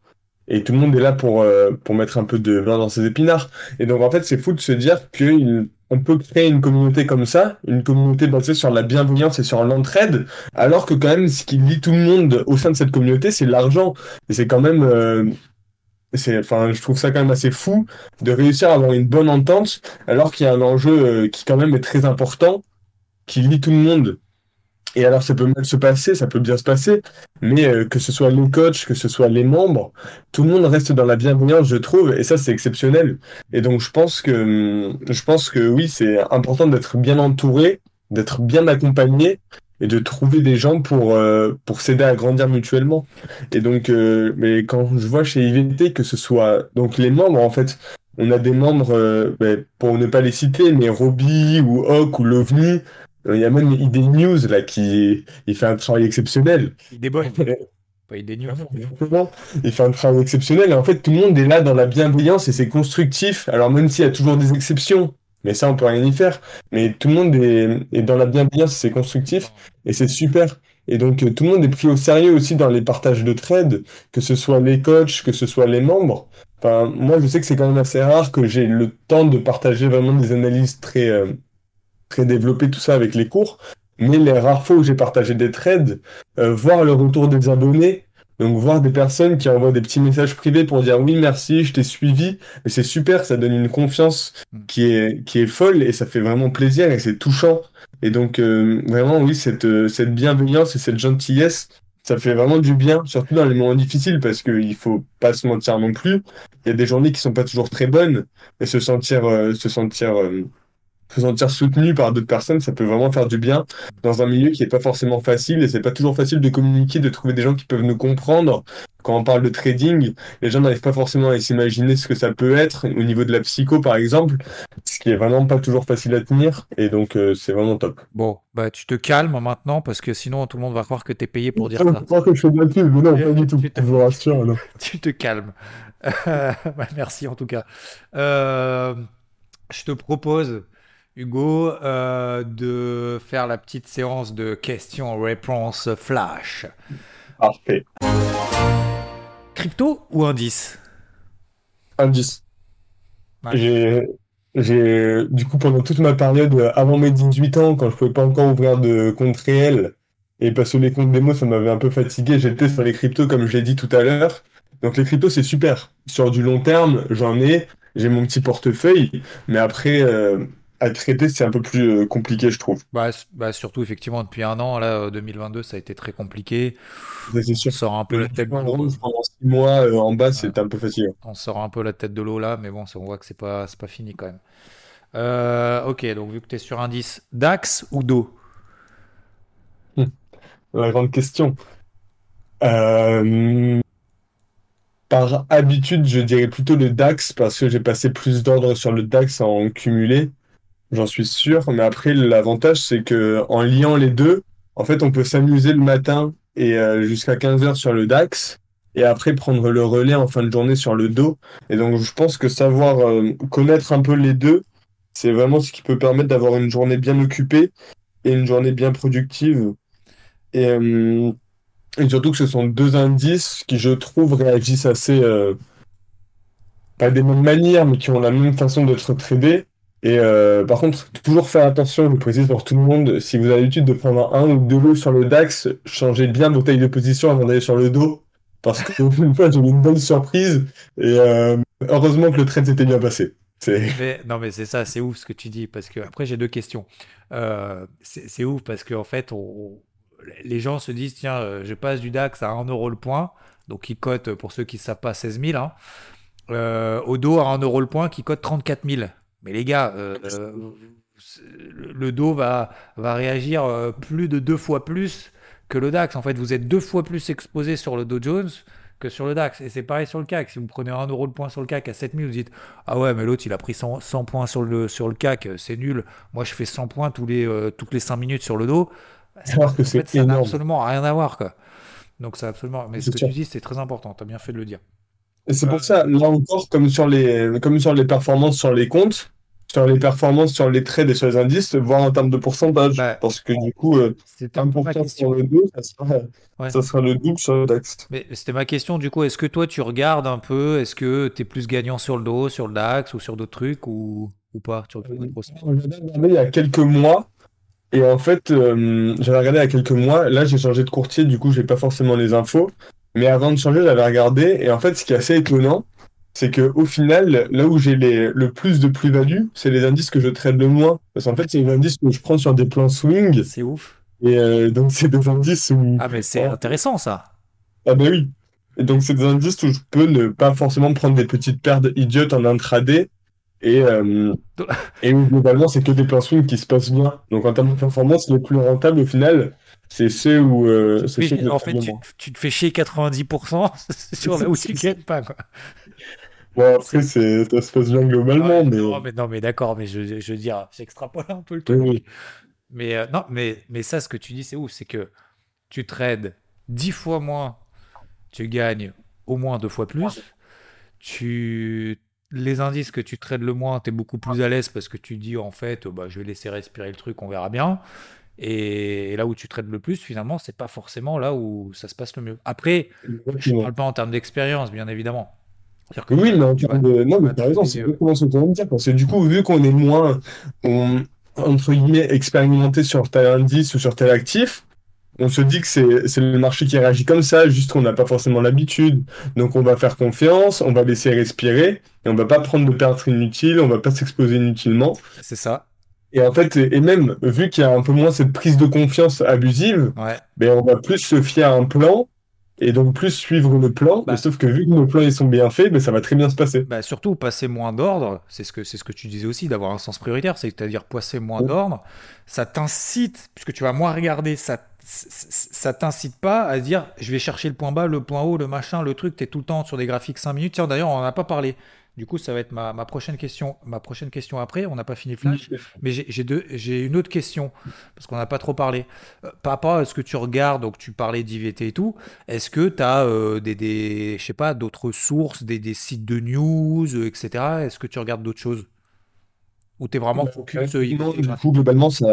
Et tout le monde est là pour, euh, pour mettre un peu de beurre dans ses épinards. Et donc, en fait, c'est fou de se dire qu'on peut créer une communauté comme ça, une communauté basée sur la bienveillance et sur l'entraide, alors que quand même, ce qui lie tout le monde au sein de cette communauté, c'est l'argent. Et c'est quand même, euh, c'est, enfin, je trouve ça quand même assez fou de réussir à avoir une bonne entente, alors qu'il y a un enjeu euh, qui quand même est très important, qui lie tout le monde. Et alors, ça peut mal se passer, ça peut bien se passer, mais euh, que ce soit les coachs, que ce soit les membres, tout le monde reste dans la bienveillance, je trouve, et ça, c'est exceptionnel. Et donc, je pense que, hum, je pense que oui, c'est important d'être bien entouré, d'être bien accompagné, et de trouver des gens pour, euh, pour s'aider à grandir mutuellement. Et donc, euh, mais quand je vois chez IVT que ce soit donc les membres, en fait, on a des membres, euh, ben, pour ne pas les citer, mais Roby ou Hawk ou Lovni, il y a même ID News là qui il fait un travail exceptionnel. Il déborde. Pas ID News. Il fait un travail exceptionnel et en fait tout le monde est là dans la bienveillance et c'est constructif. Alors même s'il y a toujours des exceptions, mais ça on peut rien y faire. Mais tout le monde est, est dans la bienveillance et c'est constructif et c'est super. Et donc tout le monde est pris au sérieux aussi dans les partages de trades, que ce soit les coachs, que ce soit les membres. Enfin, moi je sais que c'est quand même assez rare que j'ai le temps de partager vraiment des analyses très euh, très développées tout ça avec les cours. Mais les rares fois où j'ai partagé des trades, euh, voir le retour des abonnés, donc voir des personnes qui envoient des petits messages privés pour dire oui merci, je t'ai suivi, mais c'est super, ça donne une confiance qui est qui est folle et ça fait vraiment plaisir et c'est touchant. Et donc euh, vraiment oui cette euh, cette bienveillance et cette gentillesse, ça fait vraiment du bien, surtout dans les moments difficiles parce qu'il faut pas se mentir non plus. Il y a des journées qui sont pas toujours très bonnes et se sentir euh, se sentir euh, se sentir soutenu par d'autres personnes, ça peut vraiment faire du bien dans un milieu qui est pas forcément facile et c'est pas toujours facile de communiquer, de trouver des gens qui peuvent nous comprendre. Quand on parle de trading, les gens n'arrivent pas forcément à s'imaginer ce que ça peut être au niveau de la psycho par exemple, ce qui est vraiment pas toujours facile à tenir et donc euh, c'est vraiment top. Bon, bah tu te calmes maintenant parce que sinon tout le monde va croire que t'es payé pour dire Je ça. crois que je fais de la pub, mais non, pas du tout. Tu te- Je vous rassure. non. tu te calmes. Bah, merci en tout cas. Euh, je te propose, Hugo, euh, de faire la petite séance de questions-réponses flash. Parfait. Crypto ou indice? Indice. Ouais. J'ai, du coup, pendant toute ma période avant mes 18 ans, quand je pouvais pas encore ouvrir de compte réel, et parce que les comptes démo, ça m'avait un peu fatigué, j'étais sur les cryptos, comme je l'ai dit tout à l'heure. Donc les cryptos, c'est super. Sur du long terme, j'en ai, j'ai mon petit portefeuille, mais après, euh, à traiter, c'est un peu plus euh, compliqué, je trouve. bah, bah, surtout effectivement depuis un an, là, euh, 2022, ça a été très compliqué. On sort un peu la tête de l'eau. Pendant 6 mois euh, en bas, c'est un peu fatigant. On sort un peu la tête de l'eau là, mais bon, on voit que c'est pas, pas fini quand même. Euh, ok, donc vu que tu es sur indice, DAX ou DO? La grande question. Euh, par habitude, je dirais plutôt le DAX parce que j'ai passé plus d'ordre sur le DAX en cumulé, j'en suis sûr. Mais après, l'avantage, c'est que en liant les deux, en fait, on peut s'amuser le matin et euh, jusqu'à 15h sur le DAX et après prendre le relais en fin de journée sur le dos. Et donc, je pense que savoir euh, connaître un peu les deux, c'est vraiment ce qui peut permettre d'avoir une journée bien occupée et une journée bien productive. Et, euh, et surtout que ce sont deux indices qui, je trouve, réagissent assez, euh, pas des mêmes manières, mais qui ont la même façon d'être tradés. Et euh, par contre, toujours faire attention, je précise pour tout le monde, si vous avez l'habitude de prendre un ou deux lots sur le DAX, changez bien vos tailles de position avant d'aller sur le dos. Parce qu'une fois, j'ai eu une bonne surprise. Et euh, heureusement que le trade s'était bien passé. Non, mais c'est ça, c'est ouf ce que tu dis. Parce que après, j'ai deux questions. Euh, c'est ouf parce qu'en fait, on- les gens se disent tiens, je passe du DAX à 1 euro le point. Donc, il cote, pour ceux qui ne savent pas, 16 000. hein. Au dos à 1 euro le point qui cote 34 000. Mais les gars, euh, c'est- le dos va, va réagir euh, plus de deux fois plus que le DAX. En fait, vous êtes deux fois plus exposé sur le Dow Jones que sur le DAX. Et c'est pareil sur le CAC. Si vous prenez 1 euro le point sur le CAC à 7000, vous dites Ah ouais, mais l'autre, il a pris 100, 100 points sur le, sur le CAC, c'est nul. Moi, je fais 100 points tous les, euh, toutes les 5 minutes sur le dos. C'est- Alors que en fait, ça n'a absolument rien à voir. Quoi. Donc, ça absolument. Mais ce que sûr. tu dis, c'est très important. Tu as bien fait de le dire. Et c'est pour ça, là encore, comme sur les, comme sur les performances sur les comptes, sur les performances sur les trades et sur les indices, voir en termes de pourcentage. Bah, parce que du coup, euh, C'était un peu ma 1% question. sur le dos, ça sera, Ouais. ça sera le double sur le DAX. Mais c'était ma question du coup. Est-ce que toi tu regardes un peu Est-ce que tu es plus gagnant sur le dos, sur le DAX ou sur d'autres trucs ou, ou pas Tu J'avais regardé il y a quelques mois. Et en fait, euh, j'avais regardé il y a quelques mois. Là, j'ai changé de courtier, du coup, j'ai pas forcément les infos. Mais avant de changer, j'avais regardé. Et en fait, ce qui est assez étonnant, c'est que au final, là où j'ai le plus de plus-value, c'est les indices que je trade le moins. Parce qu'en fait, c'est les indices que je prends sur des plans swing. C'est ouf. Et euh, donc, c'est des indices où. Ah mais c'est intéressant ça. Ah, bah oui. Et donc, c'est des indices où je peux ne pas forcément prendre des petites pertes idiotes en intraday. Et, euh, et où globalement, c'est que des plans swing qui se passent bien. Donc, en termes de performance, les plus rentables, au final, C'est ceux où. euh, en fait, tu te fais chier 90% sur là où tu gagnes pas, quoi. Bon, après, c'est, ça se passe bien globalement, mais. non, mais, non, mais d'accord, mais je, je veux dire, j'extrapole un peu le truc. oui. Mais euh, non, mais, mais ça, ce que tu dis, c'est ouf, c'est que tu trades 10 fois moins, tu gagnes au moins deux fois plus. Tu... Les indices que tu trades le moins, tu es beaucoup plus à l'aise parce que tu dis, en fait, euh, bah, je vais laisser respirer le truc, on verra bien. Et là où tu trades le plus, finalement, c'est pas forcément là où ça se passe le mieux. Après, je Exactement. parle pas en termes d'expérience, bien évidemment. Que Oui, mais en tu vas- de... Non, mais t'as raison, c'est euh, exactement ce que tu viens de dire. Parce que du coup, vu qu'on est moins, on- entre guillemets, expérimenté sur tel indice ou sur tel actif, on se dit que c'est le marché qui réagit comme ça, juste qu'on n'a pas forcément l'habitude. Donc on va faire confiance, on va laisser respirer, et on va pas prendre de pertes inutiles, on va pas s'exposer inutilement. C'est ça. Et en fait, et et même, vu qu'il y a un peu moins cette prise de confiance abusive, Ouais. ben, on va plus se fier à un plan, et donc plus suivre le plan. Bah. Mais sauf que vu que nos plans ils sont bien faits, ben, ça va très bien se passer. Bah, surtout, passer moins d'ordre, c'est ce, que, c'est ce que tu disais aussi, d'avoir un sens prioritaire, c'est-à-dire passer moins Ouais. d'ordre, ça t'incite, puisque tu vas moins regarder, ça, ça t'incite pas à dire, je vais chercher le point bas, le point haut, le machin, le truc, tu es tout le temps sur des graphiques 5 minutes. Tiens, d'ailleurs, on n'en a pas parlé. Du coup, ça va être ma, ma prochaine question. Ma prochaine question après, on n'a pas fini Flash. Mais j'ai j'ai deux- j'ai une autre question, parce qu'on n'a pas trop parlé. Euh, par rapport à ce que tu regardes, donc tu parlais d'IVT et tout, est-ce que tu as des, des, je sais pas, d'autres sources, des, des sites de news, euh, etc. Est-ce que tu regardes d'autres choses? Ou tu es vraiment focus euh, Non, du coup, globalement, ça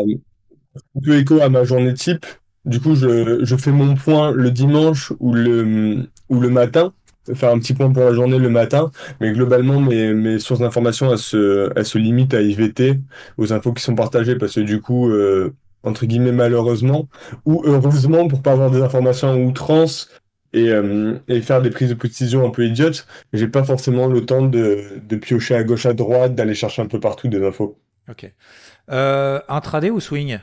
peu écho à ma journée type. Du coup, je, je fais mon point le dimanche ou le, ou le matin. Faire un petit point pour la journée le matin. Mais globalement, mes, sources d'information, elles se, elles se limitent à IVT, aux infos qui sont partagées, parce que du coup, euh, entre guillemets, malheureusement, ou heureusement, pour pas avoir des informations en outrance et, euh, et faire des prises de décision un peu idiotes, j'ai pas forcément le temps de, de piocher à gauche, à droite, d'aller chercher un peu partout des infos. Ok. Euh, intraday ou swing?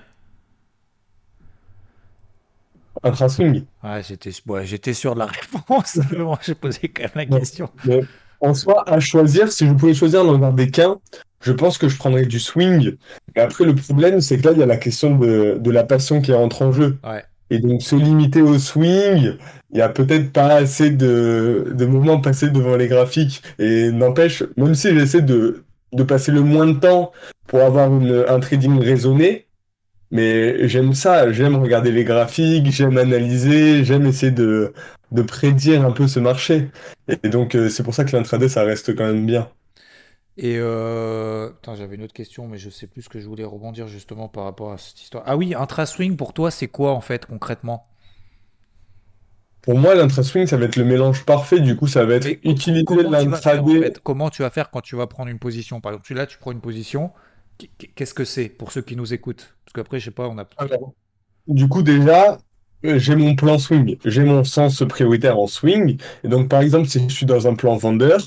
Intra-swing. Ouais, j'étais ouais, j'étais sûr de la réponse. mais J'ai posé quand même la question. Mais en soi, à choisir, si je pouvais choisir d'en garder qu'un, je pense que je prendrais du swing. Et après, le problème, c'est que là, il y a la question de, de la passion qui rentre en jeu. Ouais. Et donc, se limiter au swing, il y a peut-être pas assez de, de moments passés devant les graphiques. Et n'empêche, même si j'essaie de, de passer le moins de temps pour avoir une- un trading raisonné, mais j'aime ça, j'aime regarder les graphiques, j'aime analyser, j'aime essayer de, de prédire un peu ce marché. Et donc, euh, c'est pour ça que l'intraday, ça reste quand même bien. Et euh... J'avais une autre question, mais je sais plus ce que je voulais rebondir justement par rapport à cette histoire. Ah oui, intra-swing pour toi, c'est quoi en fait concrètement? Pour moi, l'intra-swing, ça va être le mélange parfait. Du coup, ça va être Mais utiliser en l'intraday. fait? Comment tu vas faire quand tu vas prendre une position? Par exemple, là, tu prends une position. Qu- Qu'est-ce que c'est pour ceux qui nous écoutent? Parce qu'après, je sais pas, on a. Alors, Du coup, déjà, euh, j'ai mon plan swing, j'ai mon sens prioritaire en swing. Et donc, par exemple, si je suis dans un plan vendeur,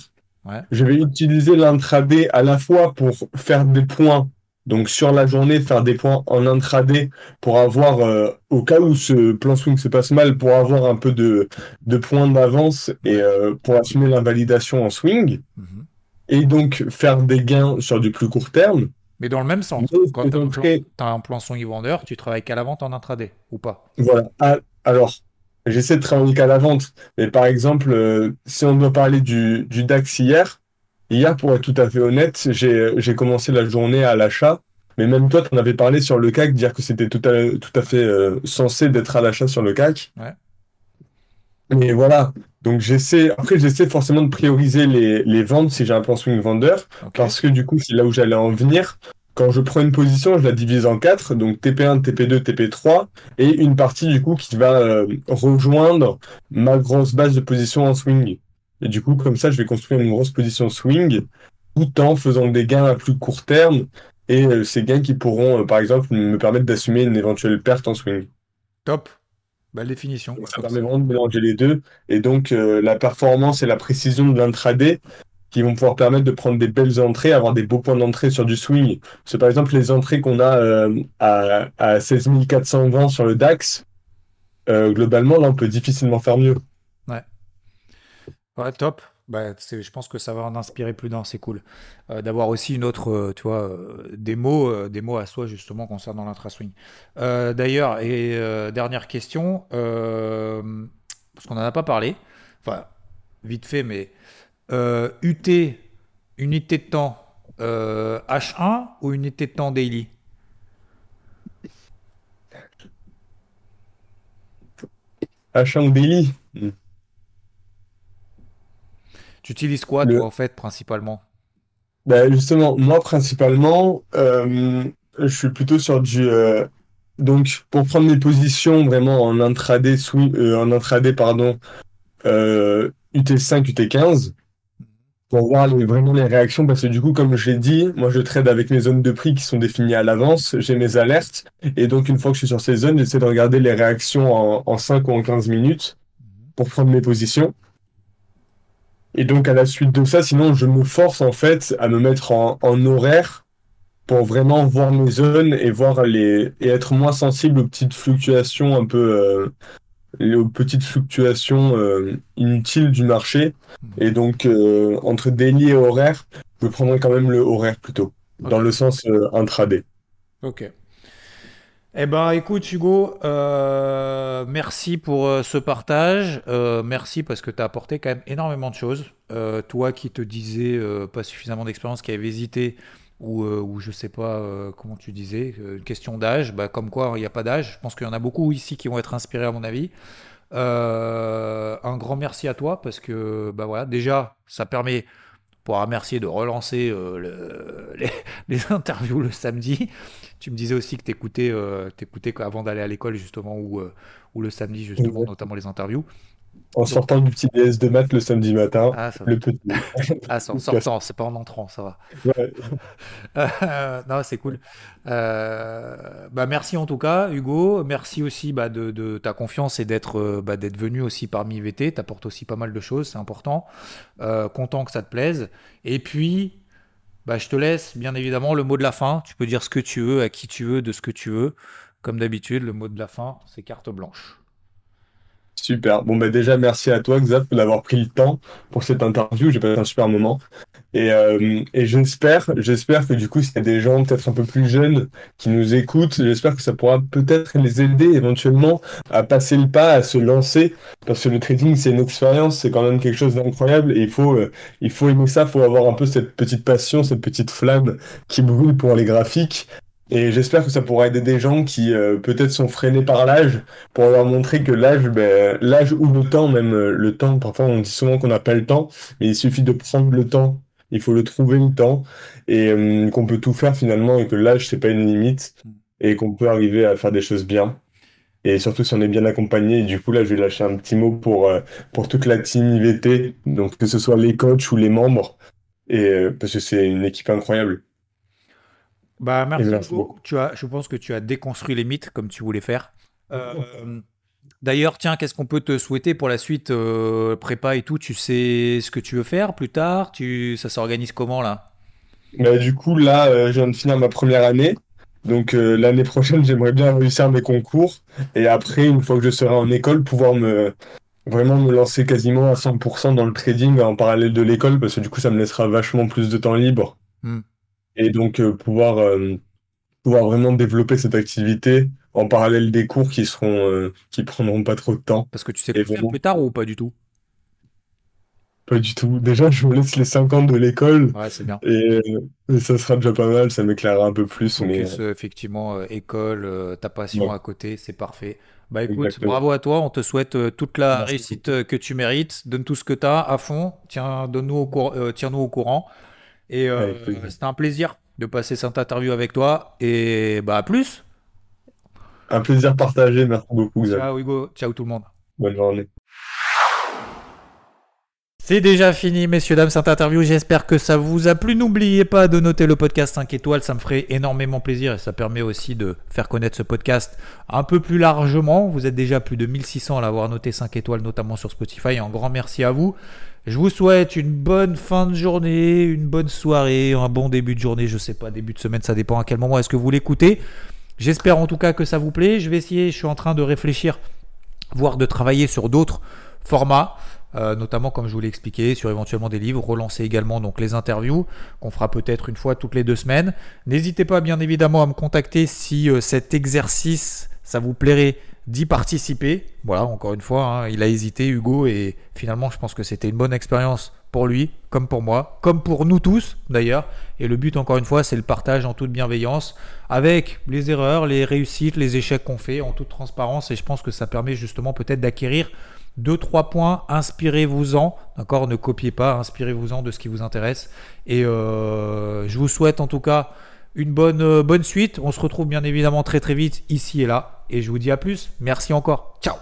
Ouais. je vais utiliser l'intraday à la fois pour faire des points, donc sur la journée, faire des points en intraday pour avoir, euh, au cas où ce plan swing se passe mal, pour avoir un peu de, de points d'avance et euh, pour assumer l'invalidation en swing. Mhm. Et donc, faire des gains sur du plus court terme. Mais dans le même sens. Quand tu as un plan, très- t'as un plan swing vendeur, tu travailles qu'à la vente en intraday ou pas? Voilà. Ah, alors, j'essaie de travailler qu'à la vente, mais par exemple, euh, si on doit parler du, du DAX hier, hier, pour être tout à fait honnête, j'ai, j'ai commencé la journée à l'achat, mais même toi, tu en avais parlé sur le CAC, dire que c'était tout à, tout à fait euh, censé d'être à l'achat sur le CAC. Ouais. Mais voilà. Donc, j'essaie, après, j'essaie forcément de prioriser les, les ventes si j'ai un plan swing vendeur. Parce que du coup, c'est là où j'allais en venir. Quand je prends une position, je la divise en quatre, donc TP1, TP2, TP3, et une partie du coup qui va euh, rejoindre ma grosse base de position en swing. Et du coup, comme ça, je vais construire une grosse position swing, tout en faisant des gains à plus court terme, et euh, ces gains qui pourront, euh, par exemple, me permettre d'assumer une éventuelle perte en swing. Top. Belle définition. Donc, ça permet vraiment de mélanger les deux, et donc euh, la performance et la précision de l'intraday qui vont pouvoir permettre de prendre des belles entrées, avoir des beaux points d'entrée sur du swing. C'est par exemple les entrées qu'on a euh, à, à 16 420 sur le DAX. euh, globalement, là, on peut difficilement faire mieux. Ouais, top. Bah, je pense que ça va en inspirer plus d'un, c'est cool. Euh, d'avoir aussi une autre, euh, tu vois, des mots, des mots à soi justement concernant l'intra-swing. D'ailleurs, et dernière question, parce qu'on n'en a pas parlé, enfin, vite fait, mais UT, unité de temps, H1 ou unité de temps daily? H1 ou daily tu utilises quoi, toi, en fait, principalement? Bah, Justement, moi, principalement, euh, je suis plutôt sur du. Euh, donc, pour prendre mes positions vraiment en intraday, euh, en intraday pardon, UT5, UT15, pour voir vraiment les réactions, parce que du coup, comme je l'ai dit, moi, je trade avec mes zones de prix qui sont définies à l'avance, j'ai mes alertes, et donc, une fois que je suis sur ces zones, j'essaie de regarder les réactions en, en 5 ou en 15 minutes pour prendre mes positions. Et donc à la suite de ça, sinon je me force en fait à me mettre en, horaire pour vraiment voir mes zones et voir les et être moins sensible aux petites fluctuations un peu euh, aux petites fluctuations euh, inutiles du marché. Et donc euh, entre daily et horaire, je prendrais quand même le horaire plutôt dans le sens intraday. Ok. Eh ben, écoute, Hugo, euh, merci pour euh, ce partage. Euh, merci parce que tu as apporté quand même énormément de choses. toi qui te disais pas suffisamment d'expérience, qui avait hésité, ou, ou je sais pas comment tu disais, une question d'âge, bah, comme quoi il n'y a pas d'âge. Je pense qu'il y en a beaucoup ici qui vont être inspirés à mon avis. un grand merci à toi parce que bah voilà, déjà, ça permet pour remercier de relancer le, les, interviews le samedi. Tu me disais aussi que tu écoutais, euh, avant d'aller à l'école, justement, ou, euh, ou le samedi, justement, notamment les interviews. En sortant du petit DS de maths le samedi matin, ah, le petit. ah, en sortant, c'est pas en entrant, ça va. Ouais. Euh, non, c'est cool. Euh, bah, merci en tout cas, Hugo. Merci aussi bah, de, de, ta confiance et d'être bah, d'être venu aussi parmi VT. Tu apportes aussi pas mal de choses, c'est important. content que ça te plaise. Et puis, bah, je te laisse, bien évidemment, le mot de la fin. Tu peux dire ce que tu veux, à qui tu veux, de ce que tu veux. Comme d'habitude, le mot de la fin, c'est carte blanche. Super. Bon, bah déjà, merci à toi, Xav, d'avoir pris le temps pour cette interview. J'ai passé un super moment. Et, euh, et j'espère, j'espère que du coup, s'il y a des gens peut-être un peu plus jeunes qui nous écoutent, j'espère que ça pourra peut-être les aider éventuellement à passer le pas, à se lancer. Parce que le trading, c'est une expérience, c'est quand même quelque chose d'incroyable. Et il faut, euh, il faut aimer ça, il faut avoir un peu cette petite passion, cette petite flamme qui brûle pour les graphiques. Et j'espère que ça pourra aider des gens qui euh, peut-être sont freinés par l'âge pour leur montrer que l'âge, ben, l'âge ou le temps, même euh, le temps, parfois on dit souvent qu'on n'a pas le temps, mais il suffit de prendre le temps, il faut le trouver le temps, et euh, qu'on peut tout faire finalement, et que l'âge c'est pas une limite, et qu'on peut arriver à faire des choses bien. Et surtout si on est bien accompagné, et du coup là je vais lâcher un petit mot pour, pour toute la team IVT, donc que ce soit les coachs ou les membres, et, parce que c'est une équipe incroyable. Bah, merci, beaucoup. Tu as, je pense que tu as déconstruit les mythes comme tu voulais faire. Euh, d'ailleurs, tiens, qu'est-ce qu'on peut te souhaiter pour la suite euh, Prépa et tout, tu sais ce que tu veux faire plus tard? Tu... Ça s'organise comment là? Bah, Du coup, là, euh, je viens de finir ma première année. Donc l'année prochaine, j'aimerais bien réussir mes concours. Et après, une fois que je serai en école, pouvoir me vraiment me lancer quasiment à 100% dans le trading en parallèle de l'école. Parce que du coup, ça me laissera vachement plus de temps libre. Hmm et donc euh, pouvoir, euh, pouvoir vraiment développer cette activité en parallèle des cours qui seront euh, qui prendront pas trop de temps. Parce que tu sais faire plus tard ou pas du tout? Pas du tout. Déjà, je me laisse les 5 ans de l'école. Ouais, c'est bien. Et, ça sera déjà pas mal, ça m'éclairera un peu plus. mais... effectivement, école, ta passion à côté, c'est parfait. Bah écoute, bravo à toi, on te souhaite toute la réussite que tu mérites. Donne tout ce que tu as à fond. Tiens, donne-nous au, tiens-nous au courant. Et euh, c'était un plaisir de passer cette interview avec toi. Et bah, à plus. Un plaisir partagé. Merci beaucoup. Ciao, Hugo. Ciao, tout le monde. Bonne journée. C'est déjà fini, messieurs, dames, cette interview. J'espère que ça vous a plu. N'oubliez pas de noter le podcast 5 étoiles. Ça me ferait énormément plaisir et ça permet aussi de faire connaître ce podcast un peu plus largement. Vous êtes déjà plus de 1600 à l'avoir noté 5 étoiles, notamment sur Spotify. Un grand merci à vous. Je vous souhaite une bonne fin de journée, une bonne soirée, un bon début de journée, je sais pas, début de semaine, ça dépend à quel moment est-ce que vous l'écoutez? J'espère en tout cas que ça vous plaît. Je vais essayer, je suis en train de réfléchir, voire de travailler sur d'autres formats. euh, notamment comme je vous l'ai expliqué, sur éventuellement des livres, relancer également donc les interviews qu'on fera peut-être une fois toutes les deux semaines. N'hésitez pas bien évidemment à me contacter si euh, cet exercice ça vous plairait d'y participer. Voilà, encore une fois, hein, il a hésité Hugo et finalement je pense que c'était une bonne expérience pour lui, comme pour moi, comme pour nous tous d'ailleurs. Et le but, encore une fois, c'est le partage en toute bienveillance, avec les erreurs, les réussites, les échecs qu'on fait, en toute transparence. Et je pense que ça permet justement peut-être d'acquérir deux, trois points. Inspirez-vous-en, d'accord? Ne copiez pas, inspirez-vous-en de ce qui vous intéresse. Et euh, je vous souhaite en tout cas une bonne, euh, bonne suite. On se retrouve bien évidemment très très vite ici et là. Et je vous dis à plus. Merci encore. Ciao